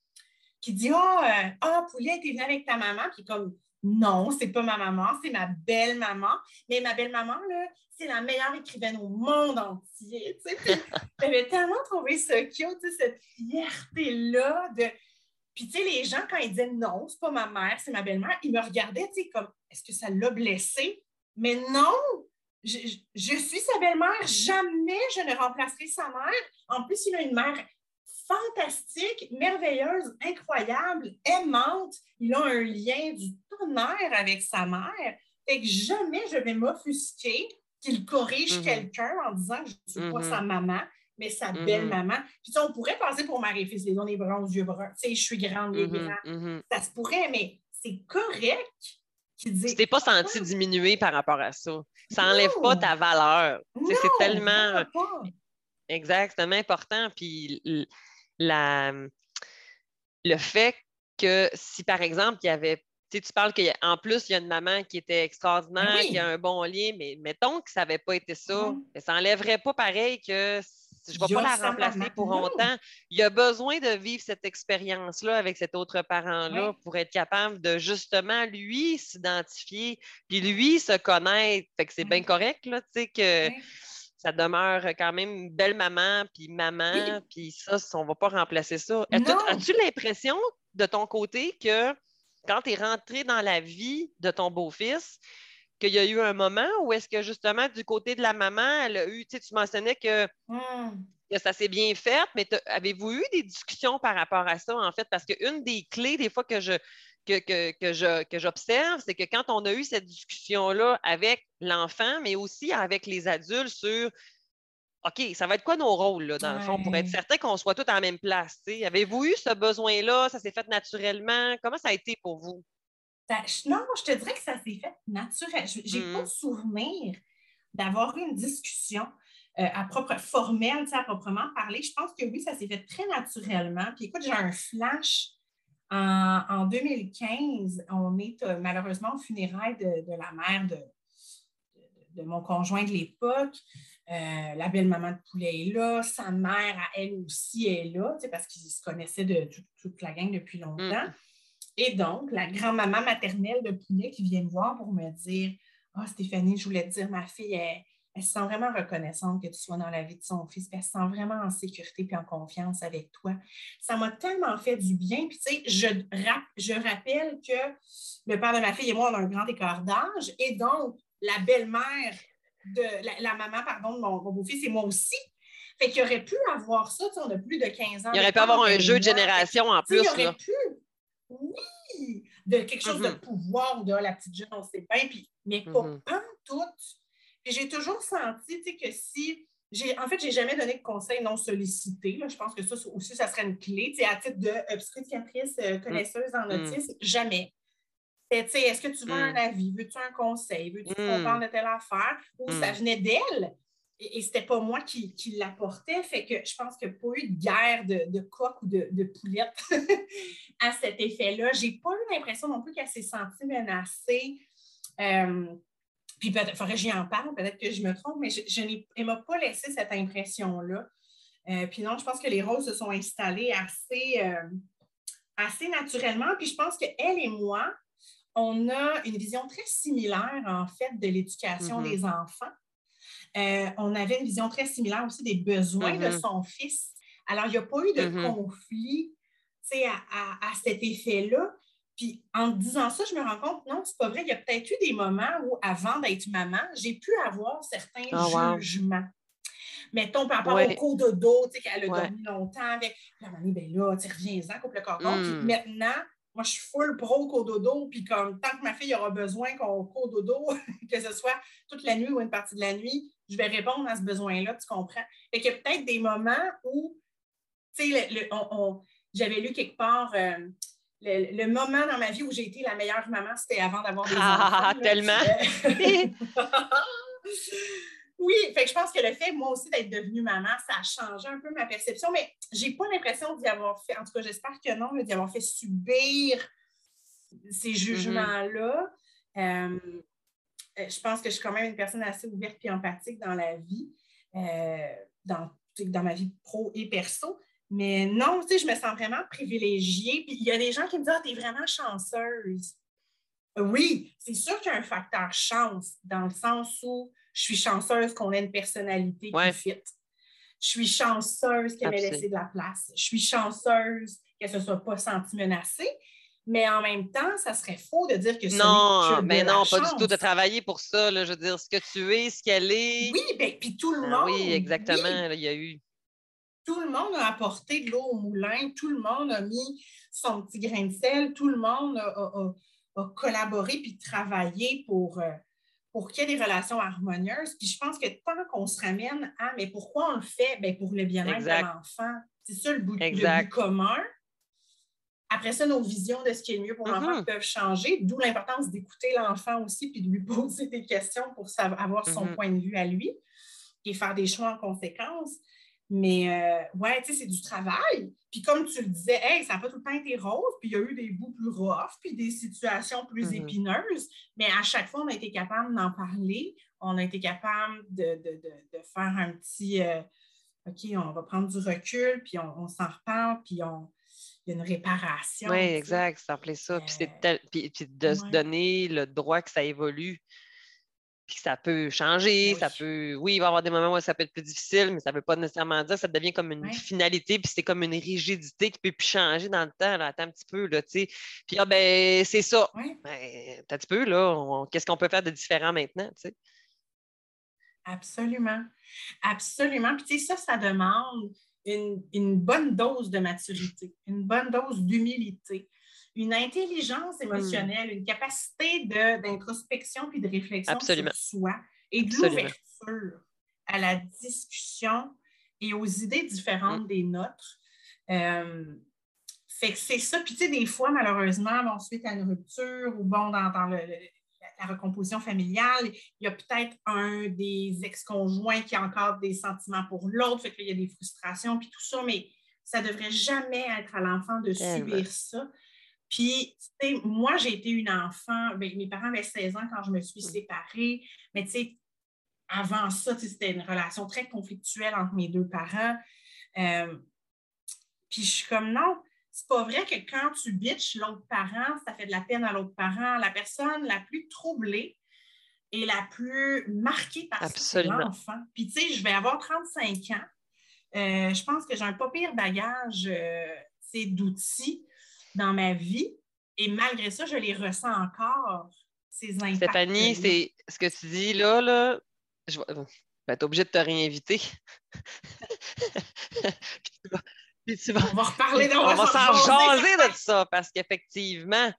qui dit Ah, oh, oh, Poulet, t'es venu avec ta maman? Puis comme Non, c'est pas ma maman, c'est ma belle-maman. Mais ma belle-maman, là, c'est la meilleure écrivaine au monde entier. J'avais tellement trouvé ça cute, cette fierté-là de. Puis, tu sais, les gens, quand ils disaient non, c'est pas ma mère, c'est ma belle-mère, ils me regardaient, tu sais, comme est-ce que ça l'a blessé? Mais non! Je, je, suis sa belle-mère, jamais je ne remplacerai sa mère. En plus, il a une mère fantastique, merveilleuse, incroyable, aimante. Il a un lien du tonnerre avec sa mère. Fait que jamais je vais m'offusquer qu'il corrige mm-hmm. quelqu'un en disant que je ne suis pas mm-hmm. sa maman, mais sa mm-hmm. belle-maman. Puis on pourrait passer pour Marie-Fils, les les bras aux yeux bruns. Tu sais, je suis grande, les grands. Ça se pourrait, mais c'est correct. Tu t'es pas senti diminuer par rapport à ça. Ça n'enlève pas ta valeur. C'est tellement. Exactement important. Puis la, le fait que si, par exemple, il y avait tu parles qu'en plus, il y a une maman qui était extraordinaire, qui a un bon lien, mais mettons que ça n'avait pas été ça, mm-hmm. ça n'enlèverait pas pareil que je ne vais pas la remplacer pour longtemps. Il y a besoin de vivre cette expérience-là avec cet autre parent-là pour être capable de justement, lui, s'identifier, puis lui, se connaître. Fait que c'est bien correct, là, tu sais, que ça demeure quand même une belle maman, puis maman, puis ça, on ne va pas remplacer ça. As-tu l'impression de ton côté que quand tu es rentré dans la vie de ton beau-fils, qu'il y a eu un moment où est-ce que justement du côté de la maman, elle a eu, tu mentionnais que, hmm. que ça s'est bien fait, mais avez-vous eu des discussions par rapport à ça, en fait? Parce qu'une des clés, des fois, que je, que, que, j'observe, c'est que quand on a eu cette discussion-là avec l'enfant, mais aussi avec les adultes sur OK, ça va être quoi nos rôles, là, dans le fond, pour être certain qu'on soit tous à la même place? Avez-vous eu ce besoin-là? Ça s'est fait naturellement? Comment ça a été pour vous? non, je te dirais que ça s'est fait naturellement. Je n'ai pas de mmh. souvenir d'avoir eu une discussion euh, à propre, formelle, à proprement parler. Je pense que oui, ça s'est fait très naturellement. Puis écoute, j'ai un flash en, 2015, on est euh, malheureusement au funérailles de, la mère de, mon conjoint de l'époque. Euh, la belle-maman de poulet est là, sa mère, elle aussi, est là, parce qu'ils se connaissaient de toute la gang depuis longtemps. Mm. Et donc, la grand-maman maternelle de poulet qui vient me voir pour me dire Ah, Stéphanie, je voulais te dire, ma fille, elle se sent vraiment reconnaissante que tu sois dans la vie de son fils, puis elle se sent vraiment en sécurité puis en confiance avec toi. Ça m'a tellement fait du bien. Puis, tu sais, je, je rappelle que le père de ma fille et moi, on a un grand écart d'âge, et donc, la belle-mère de la, maman, pardon, de mon, beau-fils et moi aussi. Fait qu'il aurait pu avoir ça, tu sais, on a plus de 15 ans. Il aurait pu avoir un jeu de génération en plus. Il aurait pu, oui, de quelque chose de mm-hmm. pouvoir, de la petite jeune, on sait bien, puis, mais pas mm tout j'ai toujours senti que si. En fait, je n'ai jamais donné de conseils non sollicités. Je pense que ça aussi, ça serait une clé. à titre de euh, psychiatrice euh, connaisseuse en mm. autisme, jamais. Est-ce que tu veux un mm. avis? Veux-tu un conseil? Veux-tu qu'on mm. parle de telle affaire? Ou ça venait d'elle? Et, ce n'était pas moi qui, qui l'apportais. Fait que je pense qu'il n'y a pas eu de guerre de, de coq ou de, de poulette à cet effet-là. Je n'ai pas eu l'impression non plus qu'elle s'est sentie menacée. Euh, puis il faudrait que j'y en parle, peut-être que je me trompe, mais je, ne m'a pas laissé cette impression-là. Euh, puis non, je pense que les rôles se sont installés assez, euh, assez naturellement. Puis je pense qu'elle et moi, on a une vision très similaire, en fait, de l'éducation mm-hmm. des enfants. Euh, on avait une vision très similaire aussi des besoins de mm-hmm. son fils. Alors, il n'y a pas eu de mm-hmm. conflit à, à, cet effet-là. Puis en disant ça, je me rends compte, non, c'est pas vrai. Il y a peut-être eu des moments où, avant d'être maman, j'ai pu avoir certains ah, jugements. Mettons, par rapport au cours de dos, tu sais, qu'elle a dormi longtemps avec la mamie, ben là, tu reviens-en, coupe le cordon. Puis hmm. maintenant, moi, je suis full pro cours dodo, puis comme tant que ma fille aura besoin qu'on court dodo, que ce soit toute la nuit ou une partie de la nuit, je vais répondre à ce besoin-là, tu comprends? Fait qu'il y a peut-être des moments où, tu sais, j'avais lu quelque part, euh, le, moment dans ma vie où j'ai été la meilleure maman, c'était avant d'avoir des ah, enfants. tellement! oui, fait que je pense que le fait, moi aussi, d'être devenue maman, ça a changé un peu ma perception, mais j'ai pas l'impression d'y avoir fait, en tout cas, j'espère que non, d'y avoir fait subir ces mm-hmm. jugements-là. Euh, je pense que je suis quand même une personne assez ouverte et empathique dans la vie, euh, dans, dans ma vie pro et perso. Mais non, tu sais, je me sens vraiment privilégiée. Puis il y a des gens qui me disent Ah, t'es vraiment chanceuse. Oui, c'est sûr qu'il y a un facteur chance, dans le sens où je suis chanceuse qu'on ait une personnalité qui fit. Je suis chanceuse qu'elle m'ait laissé de la place. Je suis chanceuse qu'elle ne se soit pas sentie menacée. Mais en même temps, ça serait faux de dire que ce Non, mais non, pas du tout. De travailler pour ça, je veux dire, ce que tu es, ce qu'elle est. Oui, bien, puis tout le ah monde. oui, exactement. il y a eu tout le monde a apporté de l'eau au moulin, tout le monde a mis son petit grain de sel, tout le monde a, collaboré puis travaillé pour, euh, pour qu'il y ait des relations harmonieuses. Puis je pense que tant qu'on se ramène à mais pourquoi on le fait? Bien, pour le bien-être de l'enfant. C'est ça le but, commun. Après ça, nos visions de ce qui est mieux pour l'enfant mm-hmm. peuvent changer, d'où l'importance d'écouter l'enfant aussi puis de lui poser des questions pour savoir, avoir son mm-hmm. point de vue à lui et faire des choix en conséquence. Mais euh, ouais, tu sais, c'est du travail. Puis comme tu le disais, hey, ça n'a pas tout le temps été rose, puis il y a eu des bouts plus rough, puis des situations plus mm-hmm. épineuses, mais à chaque fois, on a été capable d'en parler, on a été capable de, faire un petit euh, OK, on va prendre du recul, puis on, s'en reparle, puis on, il y a une réparation. Oui, exact, ça rappelait ça. Puis, euh, puis, de se donner le droit que ça évolue puis ça peut changer, ça peut. Oui, il va y avoir des moments où ça peut être plus difficile, mais ça ne veut pas nécessairement dire que ça devient comme une finalité, puis c'est comme une rigidité qui peut plus changer dans le temps. Là. Attends un petit peu, là, tu sais. Puis ah, ben, c'est ça. Ben, un petit peu, là. Qu'est-ce qu'on peut faire de différent maintenant, tu sais? Absolument. Absolument. Puis, tu sais, ça, ça demande une, une bonne dose de maturité, une bonne dose d'humilité une intelligence hmm. émotionnelle, une capacité d'introspection puis de réflexion sur soi et de l'ouverture à la discussion et aux idées différentes hmm. des nôtres. Euh, fait que c'est ça. Puis, tu sais, des fois, malheureusement, bon, suite à une rupture ou bon, dans, dans le, la recomposition familiale, il y a peut-être un des ex-conjoints qui a encore des sentiments pour l'autre, fait qu'il y a des frustrations, puis tout ça, mais ça ne devrait jamais être à l'enfant de subir ça. Puis, tu sais, moi, j'ai été une enfant, ben, mes parents avaient 16 ans quand je me suis mm. séparée, mais tu sais, avant ça, c'était une relation très conflictuelle entre mes deux parents. Euh, puis je suis comme, non, c'est pas vrai que quand tu bitches l'autre parent, ça fait de la peine à l'autre parent. La personne la plus troublée est la plus marquée par l'enfant. Puis, tu sais, je vais avoir 35 ans. Euh, je pense que j'ai un pas pire bagage euh, d'outils dans ma vie. Et malgré ça, je les ressens encore, ces impacts. Stéphanie, c'est ce que tu dis là, là je ben, tu es obligé de te réinviter. On va reparler On va s'en jaser de ça parce qu'effectivement,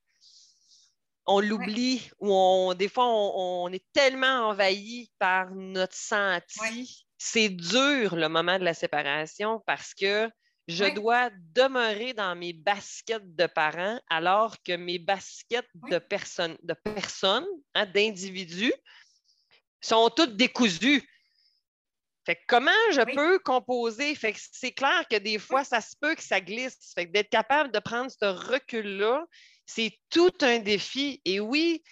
on l'oublie ou on, des fois, on, est tellement envahi par notre senti. C'est dur le moment de la séparation parce que je dois demeurer dans mes baskets de parents alors que mes baskets de personnes, de personnes, hein, d'individus, sont toutes décousues. Fait comment je peux composer? Fait c'est clair que des fois, ça se peut que ça glisse. Fait d'être capable de prendre ce recul-là, c'est tout un défi. Et oui,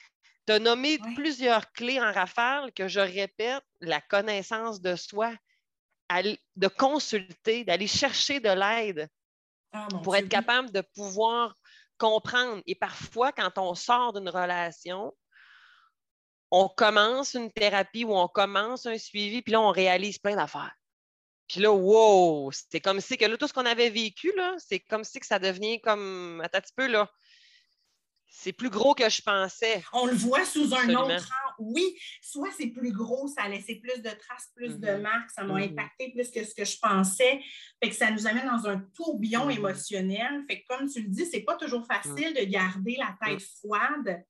tu as nommé plusieurs clés en rafale que je répète, la connaissance de soi, de consulter, d'aller chercher de l'aide ah, pour être capable de pouvoir comprendre. Et parfois, quand on sort d'une relation, on commence une thérapie ou on commence un suivi, puis là, on réalise plein d'affaires. Puis là, wow! C'est comme si que là, tout ce qu'on avait vécu, là, c'est comme si que ça devenait comme. Attends un petit peu, là. C'est plus gros que je pensais. On le voit sous un autre rang. Oui, soit c'est plus gros, ça a laissé plus de traces, plus de mm-hmm. marques, ça m'a mm-hmm. impacté plus que ce que je pensais. Fait que ça nous amène dans un tourbillon mm-hmm. émotionnel. Fait que comme tu le dis, c'est pas toujours facile de garder la tête froide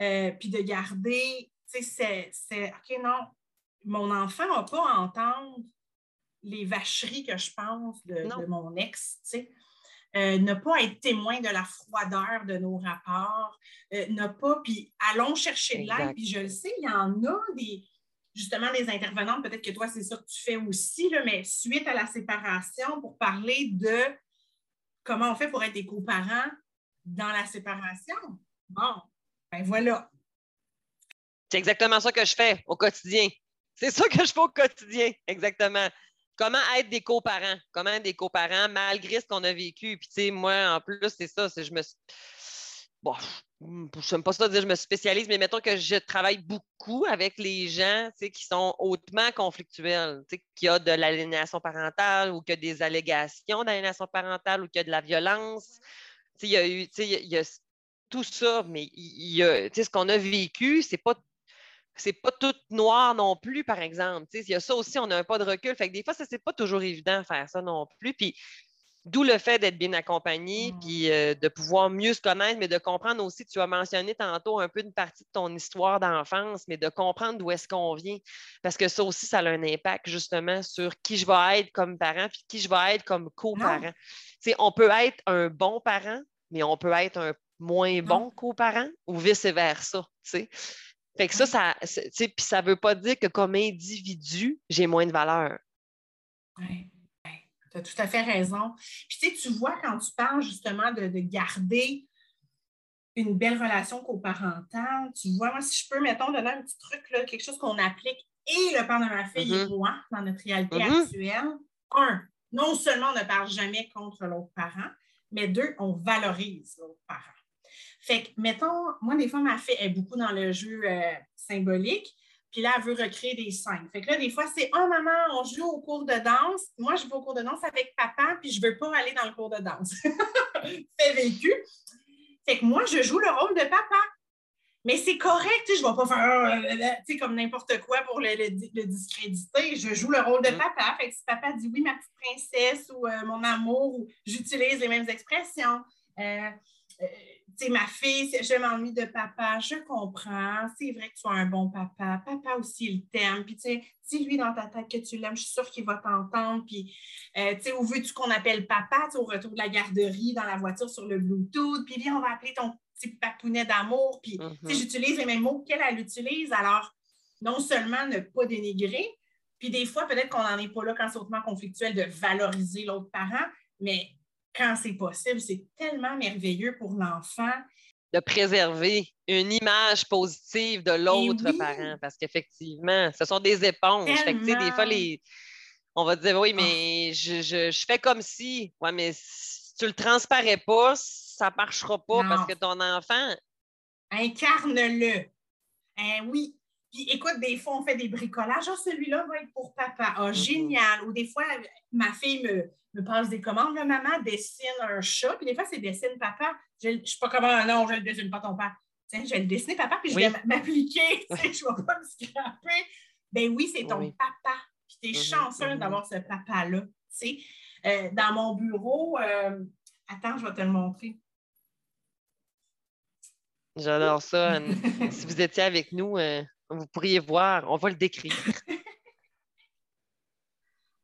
euh, puis de garder, tu sais, c'est, OK, non, mon enfant n'a pas à entendre les vacheries que je pense de, mon ex, tu sais. Euh, ne pas être témoin de la froideur de nos rapports, euh, ne pas, puis allons chercher de l'aide, puis je le sais, il y en a des, justement, des intervenantes, peut-être que toi, c'est ça que tu fais aussi, là, mais suite à la séparation, pour parler de comment on fait pour être des coparents dans la séparation. Bon, ben voilà. C'est exactement ça que je fais au quotidien. C'est ça que je fais au quotidien, exactement. Comment être des coparents? Comment être des coparents malgré ce qu'on a vécu? Puis, tu sais, moi, en plus, c'est ça, c'est je me Bon, je n'aime pas ça dire je me spécialise, mais mettons que je travaille beaucoup avec les gens qui sont hautement conflictuels, qui a de l'aliénation parentale ou qui a des allégations d'aliénation parentale ou qui a de la violence. Il y a eu, il y a tout ça, mais il, ce qu'on a vécu, c'est pas c'est pas tout noir non plus, par exemple. Il y a ça aussi, on n'a pas de recul. Fait que des fois, ce n'est pas toujours évident de faire ça non plus. Puis d'où le fait d'être bien accompagné, mmh. puis euh, de pouvoir mieux se connaître, mais de comprendre aussi, tu as mentionné tantôt un peu une partie de ton histoire d'enfance, mais de comprendre d'où est-ce qu'on vient. Parce que ça aussi, ça a un impact justement sur qui je vais être comme parent, puis qui je vais être comme coparent. On peut être un bon parent, mais on peut être un moins bon qu'aux parents ou vice-versa. Fait que ça, ça, puis ça ne veut pas dire que comme individu, j'ai moins de valeur. Oui, tu as tout à fait raison. Puis tu vois, quand tu parles justement de, garder une belle relation coparentale, tu vois, moi, si je peux, mettons, donner un petit truc, là, quelque chose qu'on applique et le père de ma fille et mm-hmm. moi dans notre réalité mm-hmm. actuelle. Un, non seulement on ne parle jamais contre l'autre parent, mais deux, on valorise l'autre parent. Fait que, mettons, moi, des fois, ma fille est beaucoup dans le jeu euh, symbolique, puis là, elle veut recréer des scènes. Fait que là, des fois, c'est Oh, maman, on joue au cours de danse. Moi, je vais au cours de danse avec papa, puis je ne veux pas aller dans le cours de danse. c'est vécu. Fait que moi, je joue le rôle de papa. Mais c'est correct, je ne vais pas faire euh, comme n'importe quoi pour le, discréditer. Je joue le rôle de mm. papa. Fait que si papa dit oui, ma petite princesse ou euh, mon amour, j'utilise les mêmes expressions ma fille, je m'ennuie de papa, je comprends, c'est vrai que tu es un bon papa, papa aussi, il t'aime, puis tu sais, dis-lui dans ta tête que tu l'aimes, je suis sûre qu'il va t'entendre, puis euh, tu sais, où veux-tu qu'on appelle papa, au retour de la garderie, dans la voiture sur le Bluetooth, puis viens, on va appeler ton petit papounet d'amour, puis tu sais, mm-hmm. j'utilise les mêmes mots qu'elle, elle utilise, alors non seulement ne pas dénigrer, puis des fois, peut-être qu'on n'en est pas là quand c'est hautement conflictuel de valoriser l'autre parent, mais quand c'est possible. C'est tellement merveilleux pour l'enfant. De préserver une image positive de l'autre parent, parce qu'effectivement, ce sont des éponges. des fois, les... on va dire oui, mais ah. je, fais comme si. Ouais, mais si tu le transparais pas, ça ne marchera pas parce que ton enfant. Incarne-le. Hein, oui. Puis écoute, des fois, on fait des bricolages. Ah, celui-là va être pour papa. Ah, Mhm. génial. Ou des fois, ma fille me, me passe des commandes. Là, maman dessine un chat. Puis des fois, c'est dessine papa. Je ne suis pas comme Ah, non, je ne le dessine pas ton père. Tiens, je vais le dessiner papa, puis je Oui. vais m'appliquer. Tu sais, Je ne vais pas me scraper. Ben oui, c'est ton Oui. papa. Puis tu es Mhm, chanceuse mhm. d'avoir ce papa-là. Tu sais. Euh, dans mon bureau, euh, attends, je vais te le montrer. J'adore ça. Si vous étiez avec nous, euh, vous pourriez voir. On va le décrire.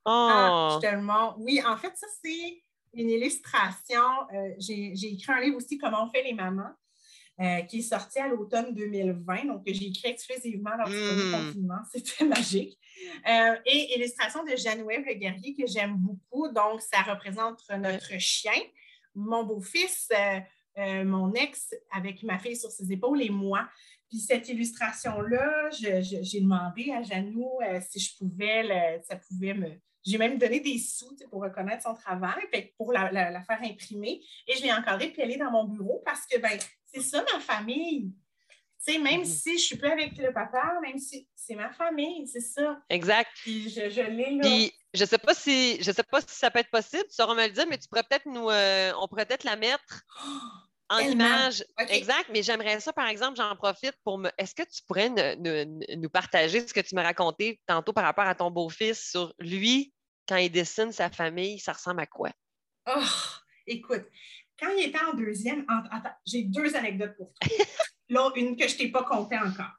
Ah, Oh! je te le montre. Oui, en fait, ça, c'est une illustration. Euh, J'ai écrit un livre aussi, Comment on fait les mamans, euh, qui est sorti à l'automne 2020. Donc, j'ai écrit exclusivement lors du premier Mm. confinement. C'était magique. Euh, et illustration de Geneviève Le Guerrier, que j'aime beaucoup. Donc, ça représente notre chien, mon beau-fils, euh, mon ex avec ma fille sur ses épaules et moi. Puis cette illustration-là, j'ai demandé à Janou euh, si je pouvais, ça pouvait me. J'ai même donné des sous pour reconnaître son travail, pour la, la- la faire imprimer. Et je l'ai encadrée puis elle est dans mon bureau parce que ben, c'est ça ma famille. Tu sais, même Mhm. si je ne suis plus avec le papa, même si c'est ma famille, c'est ça. Exact. Puis je, je l'ai là. Puis, je sais pas si je sais pas si ça peut être possible, tu sauras me le dire, mais tu pourrais peut-être nous euh, on pourrait peut-être la mettre en image. Exact, mais j'aimerais ça, par exemple, j'en profite pour me. Est-ce que tu pourrais ne- ne- nous partager ce que tu m'as raconté tantôt par rapport à ton beau-fils sur lui, quand il dessine sa famille, ça ressemble à quoi? Oh, écoute, quand il était en deuxième, en- attends, j'ai deux anecdotes pour toi. Là, une que je ne t'ai pas contée encore.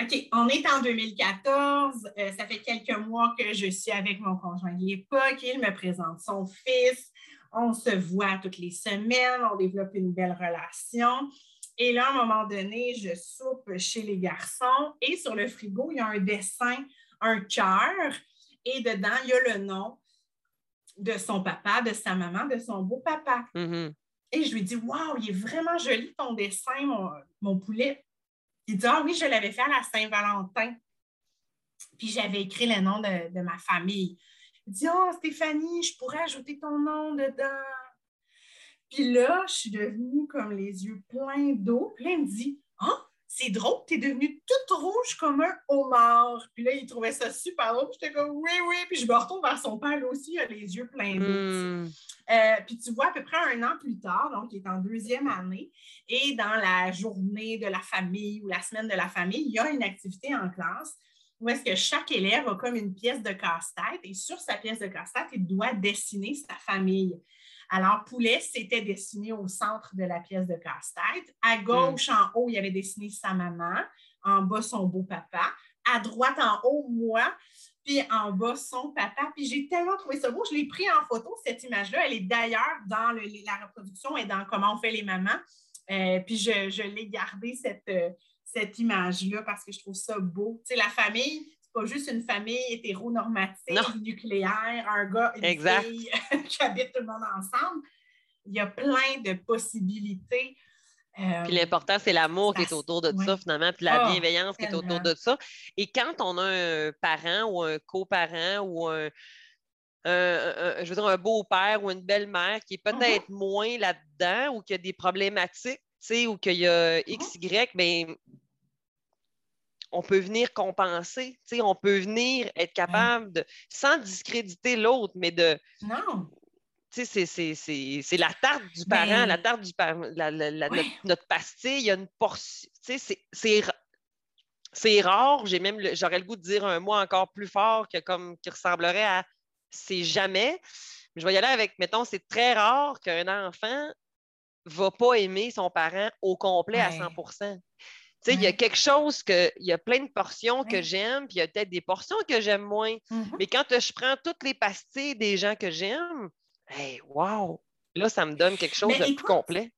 OK, on est en 2014. euh, ça fait quelques mois que je suis avec mon conjoint de l'époque. Il me présente son fils. On se voit toutes les semaines. On développe une belle relation. Et là, à un moment donné, je soupe chez les garçons et sur le frigo, il y a un dessin, un cœur. Et dedans, il y a le nom de son papa, de sa maman, de son beau-papa. Mhm. Et je lui dis Waouh, il est vraiment joli ton dessin, mon, mon poulet. Il dit Ah oui, je l'avais fait à la Saint-Valentin. Puis j'avais écrit le nom de, de ma famille. Il dit Oh, Stéphanie, je pourrais ajouter ton nom dedans. Puis là, je suis devenue comme les yeux pleins d'eau. Puis là, il me dit Ah, c'est drôle, tu es devenue toute rouge comme un homard. Puis là, il trouvait ça super drôle. J'étais comme Oui, oui. Puis je me retourne vers son père, lui aussi, il a les yeux pleins d'eau. Hmm. Euh, puis tu vois, à peu près un an plus tard, donc il est en deuxième année, et dans la journée de la famille ou la semaine de la famille, il y a une activité en classe où est-ce que chaque élève a comme une pièce de casse-tête et sur sa pièce de casse-tête, il doit dessiner sa famille. Alors, Poulet s'était dessiné au centre de la pièce de casse-tête. À gauche, en haut, il avait dessiné sa maman. En bas, son beau-papa. À droite, en haut, moi puis en bas, son papa. Puis j'ai tellement trouvé ça beau. Je l'ai pris en photo, cette image-là. Elle est d'ailleurs dans le- la reproduction et dans comment on fait les mamans. Euh, puis je, je l'ai gardé, cette, euh, cette image-là, parce que je trouve ça beau. Tu sais, la famille, c'est pas juste une famille hétéronormative, Non. nucléaire, un gars, une Exact. fille qui habite tout le monde ensemble. Il y a plein de possibilités. Euh, Puis l'important, c'est l'amour qui est autour de ouais. ça, finalement, puis la Ah, bienveillance qui est autour de ça. Et quand on a un parent ou un coparent ou un, un- un- je veux dire, un beau-père ou une belle-mère qui est Mm-hmm. peut-être moins là-dedans ou qui a des problématiques, tu sais, ou qu'il y a X, Mm-hmm. Y, bien, on peut venir compenser, on peut venir être capable de, sans discréditer l'autre, mais de, non. tu sais, c'est- c'est- c'est c'est la tarte du Ben, parent, la tarte du parent, la- la- la- ouais. notre, notre pastille, il y a une portion, tu sais, c'est- c'est ra- c'est rare, j'ai même, le- j'aurais le goût de dire un mot encore plus fort que comme, qui ressemblerait à c'est jamais. Mais je vais y aller avec, mettons, c'est très rare qu'un enfant va pas aimer son parent au complet à Ouais. 100 Tu sais, il y a quelque chose que, il y a plein de portions que j'aime, puis il y a peut-être des portions que j'aime moins. Mhm. Mais quand je prends toutes les pastilles des gens que j'aime, hey, wow! Là, ça me donne quelque chose Mais de plus complet.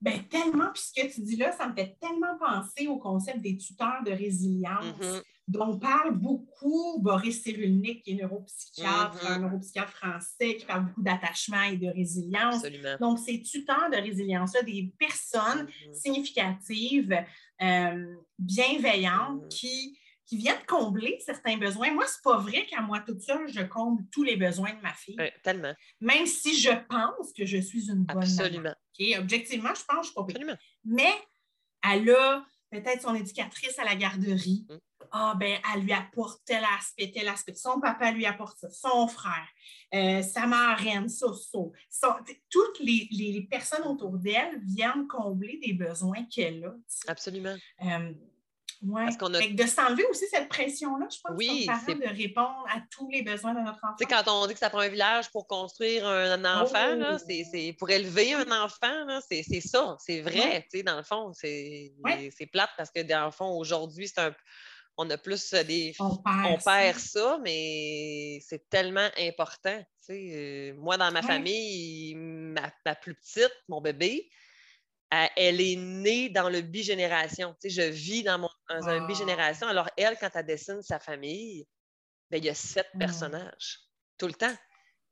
Ben, tellement, puis ce que tu dis là, ça me fait tellement penser au concept des tuteurs de résilience, Mhm. Dont parle beaucoup Boris Cyrulnik, qui est neuropsychiatre, Mhm. un neuropsychiatre français qui parle beaucoup d'attachement et de résilience. Absolument. Donc, ces tuteurs de résilience-là, des personnes Mhm. significatives, euh, bienveillantes, Mhm. qui, qui viennent combler certains besoins. Moi, c'est pas vrai qu'à moi toute seule, je comble tous les besoins de ma fille, tellement. même si je pense que je suis une bonne maman. Absolument. OK? Objectivement, je pense que je suis pas. Absolument. Mais elle a peut-être son éducatrice à la garderie. Mm. Ah, ben, elle lui apporte tel aspect, tel aspect. Son papa lui apporte ça, son frère, euh, sa marraine, ça, ça. toutes les, personnes autour d'elle viennent combler des besoins qu'elle a. Absolument. Euh, oui. De s'enlever aussi cette pression-là, je pense, oui, comme de répondre à tous les besoins de notre enfant. Tu sais, quand on dit que ça prend un village pour construire un, enfant, oh! c'est pour élever un enfant, c'est ça, c'est vrai, tu sais, dans le fond. C'est plate parce que, dans le fond, aujourd'hui, c'est un on a plus des. On perd, ça. mais c'est tellement important. Tu sais. Euh, moi, dans ma famille, ma, plus petite, mon bébé, elle est née dans le bigénération. Tu sais, je vis dans, mon, dans un bigénération. Alors, elle, quand elle dessine sa famille, ben, il y a sept mmh. personnages tout le temps.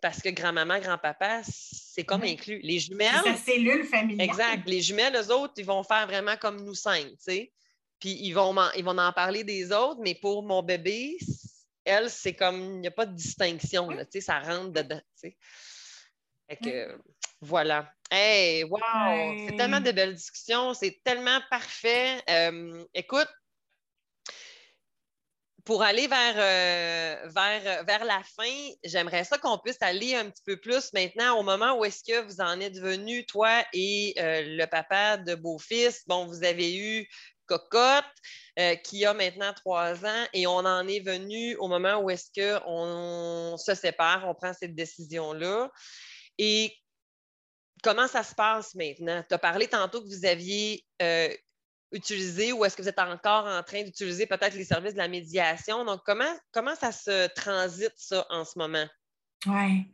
Parce que grand-maman, grand-papa, c'est comme inclus. Les jumelles. C'est cellule familiale. Exact. Les jumelles, eux autres, ils vont faire vraiment comme nous cinq. Tu sais. Puis ils vont, ils vont en parler des autres, mais pour mon bébé, elle, c'est comme, il n'y a pas de distinction. Là, tu sais, ça rentre dedans. Tu sais. Fait que, voilà. Hey, wow! C'est tellement de belles discussions, c'est tellement parfait. Euh, écoute, pour aller vers, euh, vers, vers la fin, j'aimerais ça qu'on puisse aller un petit peu plus maintenant au moment où est-ce que vous en êtes venu, toi et euh, le papa de beau-fils. Bon, vous avez eu Cocotte, qui a maintenant trois ans, et on en est venu au moment où est-ce qu'on se sépare, on prend cette décision-là. Et comment ça se passe maintenant? Tu as parlé tantôt que vous aviez euh, utilisé ou est-ce que vous êtes encore en train d'utiliser peut-être les services de la médiation? Donc, comment, comment ça se transite, ça, en ce moment? Oui.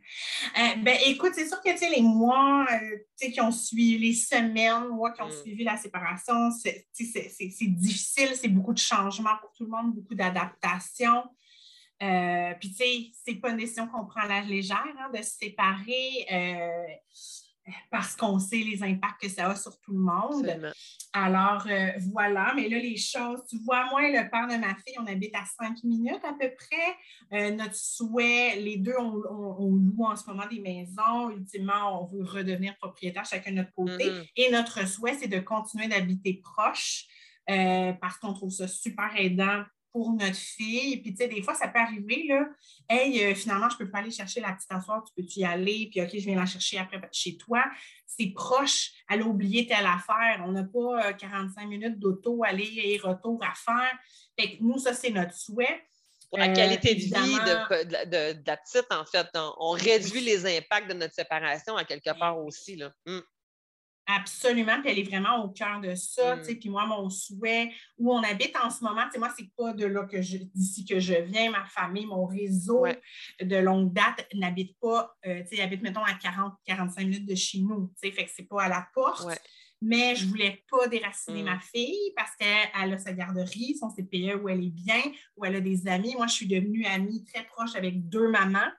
Euh, ben, écoute, c'est sûr que les mois euh, qui ont suivi, les semaines, mois qui ont mm. suivi la séparation, c'est difficile, c'est beaucoup de changements pour tout le monde, beaucoup d'adaptation. Euh, puis, tu sais, c'est pas une décision qu'on prend à la légère hein, de se séparer parce qu'on sait les impacts que ça a sur tout le monde. Alors, euh, voilà. Mais là, les choses, tu vois, moi et le père de ma fille, on habite à cinq minutes à peu près. notre souhait, les deux, on, loue en ce moment des maisons. Ultimement, on veut redevenir propriétaire chacun de notre côté. Mm-hmm. Et notre souhait, c'est de continuer d'habiter proche. parce qu'on trouve ça super aidant pour notre fille. Puis, tu sais, des fois, ça peut arriver, là, hey, euh, finalement, je ne peux pas aller chercher la petite asseoir, tu peux-tu y aller? Puis, OK, je viens la chercher après chez toi. C'est proche, elle a oublié telle affaire. On n'a pas 45 euh, minutes d'auto, aller et retour à faire. Fait que nous, ça, c'est notre souhait. Pour la qualité de vie de, la petite, en fait, on, réduit les impacts de notre séparation à quelque part aussi. Là. Hum. Absolument, puis elle est vraiment au cœur de ça. Mm. Puis moi, mon souhait, où on habite en ce moment, moi, c'est pas de là que je, d'ici que je viens, ma famille, mon réseau de longue date n'habite pas, euh, sais, habite, mettons, à 40-45 minutes de chez nous. Fait que c'est pas à la porte. Mais je voulais pas déraciner mm. ma fille parce qu'elle a sa garderie, son CPE où elle est bien, où elle a des amis. Moi, je suis devenue amie très proche avec deux mamans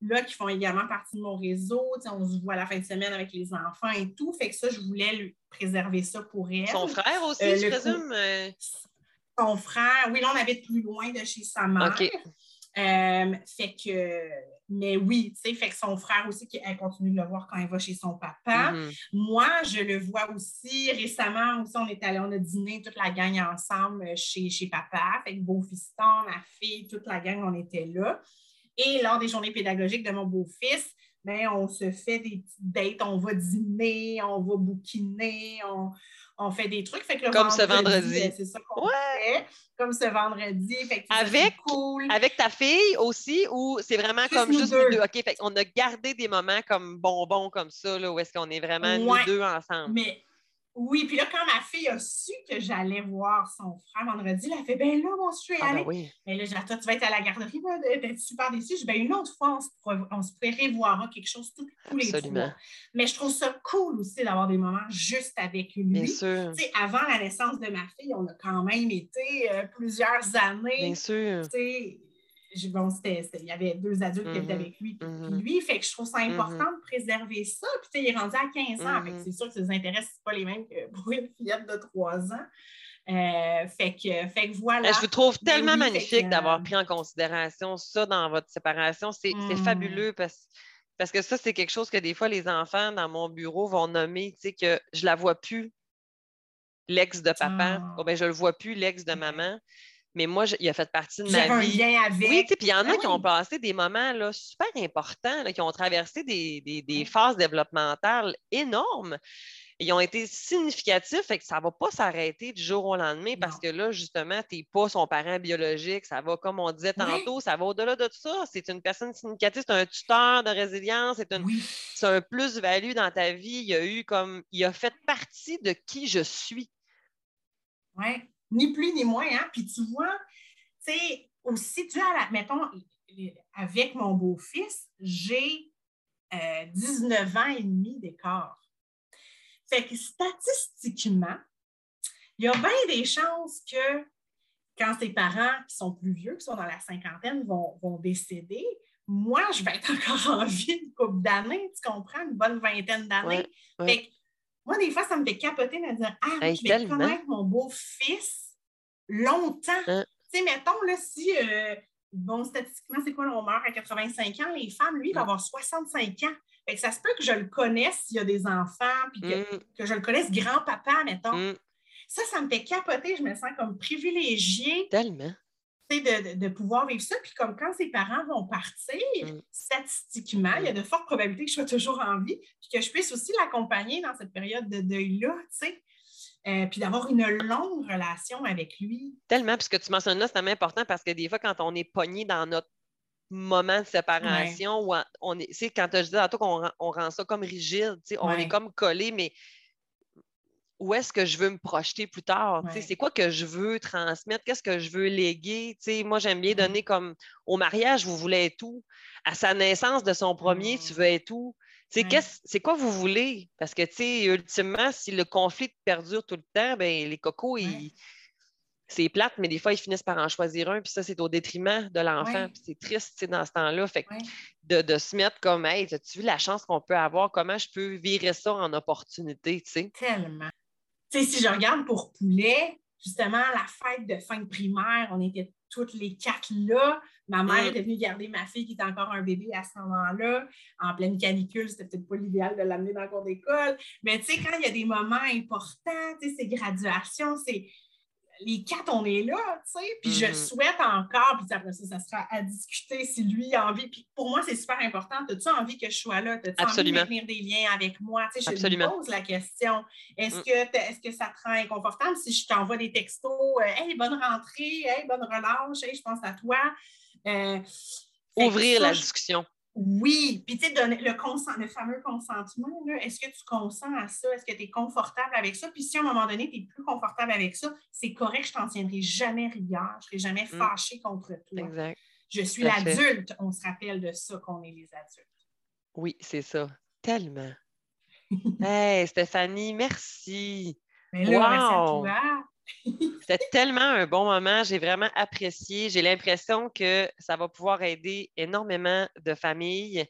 là, qui font également partie de mon réseau. on se voit la fin de semaine avec les enfants et tout. Fait que ça, je voulais lui préserver ça pour elle. Son frère aussi, euh, je présume? Euh? Son frère, oui, là, on habite plus loin de chez sa mère. OK. Euh, fait que, mais oui, tu sais, fait que son frère aussi, elle continue de le voir quand elle va chez son papa. Mm-hmm. Moi, je le vois aussi. Récemment, aussi, on est allé, on a dîné toute la gang ensemble chez, chez papa. Fait que beau-fiston, ma fille, toute la gang, on était là. Et lors des journées pédagogiques de mon beau-fils, ben, on se fait des petites dates, on va dîner, on va bouquiner, on, fait des trucs. Fait que Comme ce vendredi. Ben, c'est ça qu'on fait. Comme ce vendredi. avec, avec ta fille aussi, ou c'est vraiment comme juste nous deux? OK, on a gardé des moments comme bonbons comme ça, là, où est-ce qu'on est vraiment nous deux ensemble? Mais oui, puis là, quand ma fille a su que j'allais voir son frère vendredi, elle a fait Ben là, mon je suis ah, ben oui. Mais là, j'ai tu vas être à la garderie, d'être super déçue. Je ben une autre fois, on se, pourrait voir quelque chose tous les trois. Mais je trouve ça cool aussi d'avoir des moments juste avec lui. Bien sûr. avant la naissance de ma fille, on a quand même été euh, plusieurs années. Bien sûr bon, il y avait deux adultes qui étaient mm-hmm. avec lui, puis mm-hmm. lui. Fait que je trouve ça mm-hmm. important de préserver ça. Puis, il est rendu à 15 ans. Fait que c'est sûr que ses intérêts, ce pas les mêmes que pour une fillette de 3 ans. Euh, fait, que, fait que voilà. Je vous trouve ben tellement magnifique d'avoir pris en considération ça dans votre séparation. C'est fabuleux parce, parce que ça, c'est quelque chose que des fois, les enfants dans mon bureau vont nommer, tu sais, que je la vois plus l'ex de papa. Ah. Oh, ben, je le vois plus, l'ex de maman. Mais moi, je- il a fait partie de ma un vie. lien avec. Oui, puis il y en a Ben qui ont passé des moments là, super importants, là, qui ont traversé des, des- phases développementales énormes. Ils ont été significatifs, fait que ça ne va pas s'arrêter du jour au lendemain parce Non. que là, justement, tu n'es pas son parent biologique. Ça va, comme on disait tantôt, ça va au-delà de tout ça. C'est une personne significative, c'est un tuteur de résilience, c'est une- Oui. c'est un plus-value dans ta vie. Il a eu comme, il a fait partie de qui je suis. Oui, ni plus ni moins. Hein? Puis tu vois, tu sais, aussi, tu à la, mettons, avec mon beau-fils, j'ai euh, 19 ans et demi d'écart. Fait que statistiquement, il y a bien des chances que quand tes parents qui sont plus vieux, qui sont dans la cinquantaine, vont, vont décéder, moi, je vais être encore en vie une couple d'années, tu comprends, une bonne vingtaine d'années. Ouais, ouais. Moi, des fois, ça me fait capoter de me dire Ah, Hey, je vais tellement. connaître mon beau-fils longtemps. Hein. Tu sais, mettons, là, si, euh, bon, statistiquement, c'est quoi, là, on meurt à 85 ans, les femmes, lui, il va Mm. avoir 65 ans. Fait que ça se peut que je le connaisse s'il y a des enfants, puis que, Mm, que je le connaisse grand-papa, mettons. mm, Ça, ça me fait capoter. Je me sens comme privilégiée tellement. De, pouvoir vivre ça. Puis comme quand ses parents vont partir, Mm. statistiquement, il y a de fortes probabilités que je sois toujours en vie, puis que je puisse aussi l'accompagner dans cette période de deuil-là, tu sais. Euh, puis d'avoir une longue relation avec lui. Tellement, puisque tu mentionnes là, c'est tellement important parce que des fois, quand on est pogné dans notre moment de séparation, ou en- on est, tu sais, quand je dis tantôt qu'on on rend ça comme rigide, tu sais, on Ouais. est comme collé, mais où est-ce que je veux me projeter plus tard? Ouais. C'est quoi que je veux transmettre? Qu'est-ce que je veux léguer? Moi, j'aime bien Ouais. donner comme au mariage, vous voulez être où? À sa naissance de son premier, tu Mm. veux être où? C'est quoi vous voulez? Parce que, tu sais, ultimement, si le conflit perdure tout le temps, ben les cocos, Ouais. ils c'est plate, mais des fois, ils finissent par en choisir un, puis ça, c'est au détriment de l'enfant. Ouais. puis C'est triste, tu sais, dans ce temps-là. Fait que Ouais. de, de se mettre comme, hey, as-tu vu la chance qu'on peut avoir? Comment je peux virer ça en opportunité? Tellement. Sais, si je regarde pour Poulet, justement, la fête de fin de primaire, on était toutes les quatre là. Ma mère était venue garder ma fille qui était encore un bébé à ce moment-là. En pleine canicule, c'était peut-être pas l'idéal de l'amener dans le cours d'école. Mais tu sais, quand il y a des moments importants, tu sais, ces graduations, c'est les quatre, on est là, tu sais. Puis je Mhm. souhaite encore, puis après ça, ça sera à discuter si lui a envie. Puis pour moi, c'est super important. As-tu envie que je sois là? As-tu envie de maintenir des liens avec moi? Tu sais, je Absolument. pose la question. Est-ce Mm. que, est-ce que ça te rend inconfortable si je t'envoie des textos? euh, hey, bonne rentrée, hey, bonne relâche, hey, je pense à toi. Euh, Ouvrir ça, la discussion. Oui, puis tu sais, donner le, consent, le fameux consentement, est-ce que tu consens à ça? Est-ce que tu es confortable avec ça? Puis si à un moment donné, tu n'es plus confortable avec ça, c'est correct, je t'en tiendrai jamais rigueur, je ne serai jamais Mm. fâchée contre toi. Exact. Je suis l'adulte, on se rappelle de ça qu'on est les adultes. Oui, c'est ça. Tellement. hey, Stéphanie, merci. Mais là, merci à toi. C'était tellement un bon moment. J'ai vraiment apprécié. J'ai l'impression que ça va pouvoir aider énormément de familles.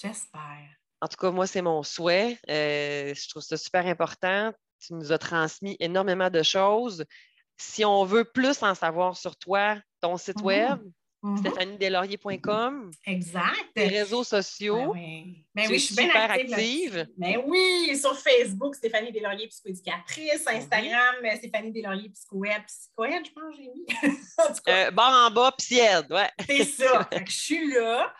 J'espère. En tout cas, moi, c'est mon souhait. Euh, je trouve ça super important. Tu nous as transmis énormément de choses. Si on veut plus en savoir sur toi, ton site Mhm. web, Mhm. stéphaniedeslaurier.com, Exact. tes réseaux sociaux. Ben oui, Ben Tu oui es je suis bien super active. active. Ben oui, sur Facebook, Stéphanie Deslauriers, psychoéducatrice. Instagram, euh, Stéphanie Deslauriers, psychoède. Psychoède, je pense que j'ai mis. en tout cas, Euh, barre en bas, Psied, ouais. c'est ça. Je suis là.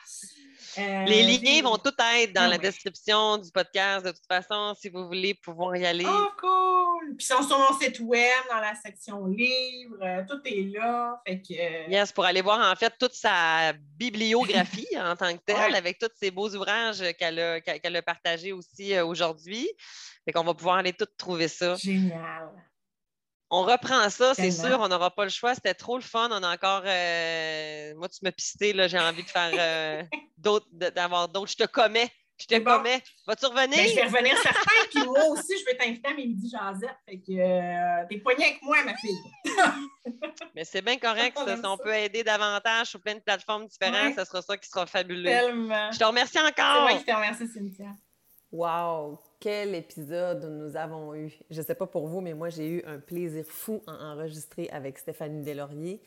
Euh, Les liens vont tout être dans Ah la description du podcast, de toute façon, si vous voulez pouvoir y aller. Oh, cool! Puis ils sont sur mon site web, dans la section livres, euh, tout est là. Fait que. euh, Yes, pour aller voir en fait toute sa bibliographie en tant que telle, Ouais. avec tous ces beaux ouvrages qu'elle a, qu'elle a partagés aussi aujourd'hui. Fait qu'on va pouvoir aller tout trouver ça. Génial. On reprend ça, c'est sûr, on n'aura pas le choix. C'était trop le fun. On a encore. euh, Moi, tu m'as pisté, là, j'ai envie de faire euh, d'autres, d'avoir d'autres. Je te commets. Je te C'est bon. commets. Vas-tu revenir? Ben, je vais revenir certain, puis moi aussi, je vais t'inviter à mes midi jasette. Fait que euh, t'es poignée avec moi, ma fille. Mais c'est bien correct, ça. Si on peut aider davantage sur plein de plateformes différentes, Ouais. ce sera ça qui sera fabuleux. Tellement. Je te remercie C'est encore. moi qui te remercie, Cynthia. Wow! Quel épisode nous avons eu. Je sais pas pour vous, mais moi, j'ai eu un plaisir fou à enregistrer avec Stéphanie Deslauriers.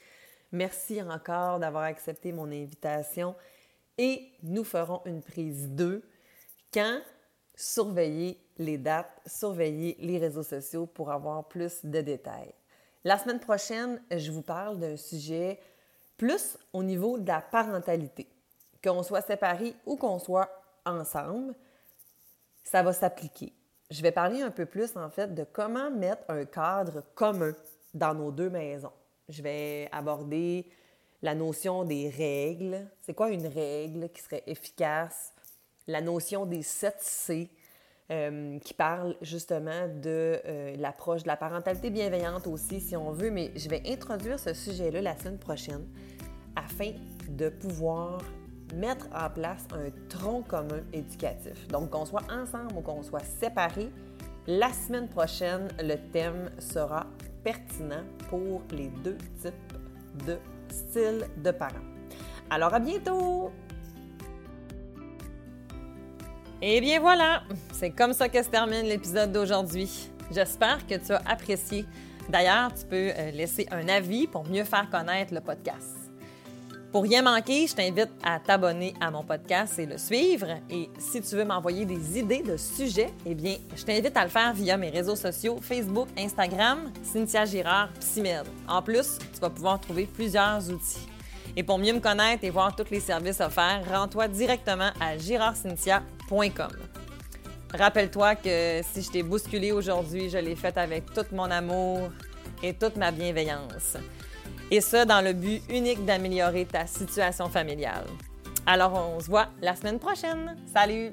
Merci encore d'avoir accepté mon invitation et nous ferons une prise 2 quand surveiller les dates, surveillez les réseaux sociaux pour avoir plus de détails. La semaine prochaine, je vous parle d'un sujet plus au niveau de la parentalité. Qu'on soit séparés ou qu'on soit ensemble, ça va s'appliquer. Je vais parler un peu plus en fait de comment mettre un cadre commun dans nos deux maisons. Je vais aborder la notion des règles. C'est quoi une règle qui serait efficace? La notion des 7 C, euh, qui parle justement de euh, l'approche de la parentalité bienveillante aussi, si on veut, mais je vais introduire ce sujet-là la semaine prochaine afin de pouvoir mettre en place un tronc commun éducatif. Donc, qu'on soit ensemble ou qu'on soit séparés, la semaine prochaine, le thème sera pertinent pour les deux types de styles de parents. Alors, à bientôt! Et bien voilà, c'est comme ça que se termine l'épisode d'aujourd'hui. J'espère que tu as apprécié. D'ailleurs, tu peux euh, laisser un avis pour mieux faire connaître le podcast. Pour rien manquer, je t'invite à t'abonner à mon podcast et le suivre. Et si tu veux m'envoyer des idées de sujets, eh bien, je t'invite à le faire via mes réseaux sociaux Facebook, Instagram, Cynthia Girard, Psymed. En plus, tu vas pouvoir trouver plusieurs outils. Et pour mieux me connaître et voir tous les services offerts, rends-toi directement à girardcynthia.com. Rappelle-toi que si je t'ai bousculé aujourd'hui, je l'ai fait avec tout mon amour et toute ma bienveillance. Et ça dans le but unique d'améliorer ta situation familiale. Alors, on se voit la semaine prochaine. Salut!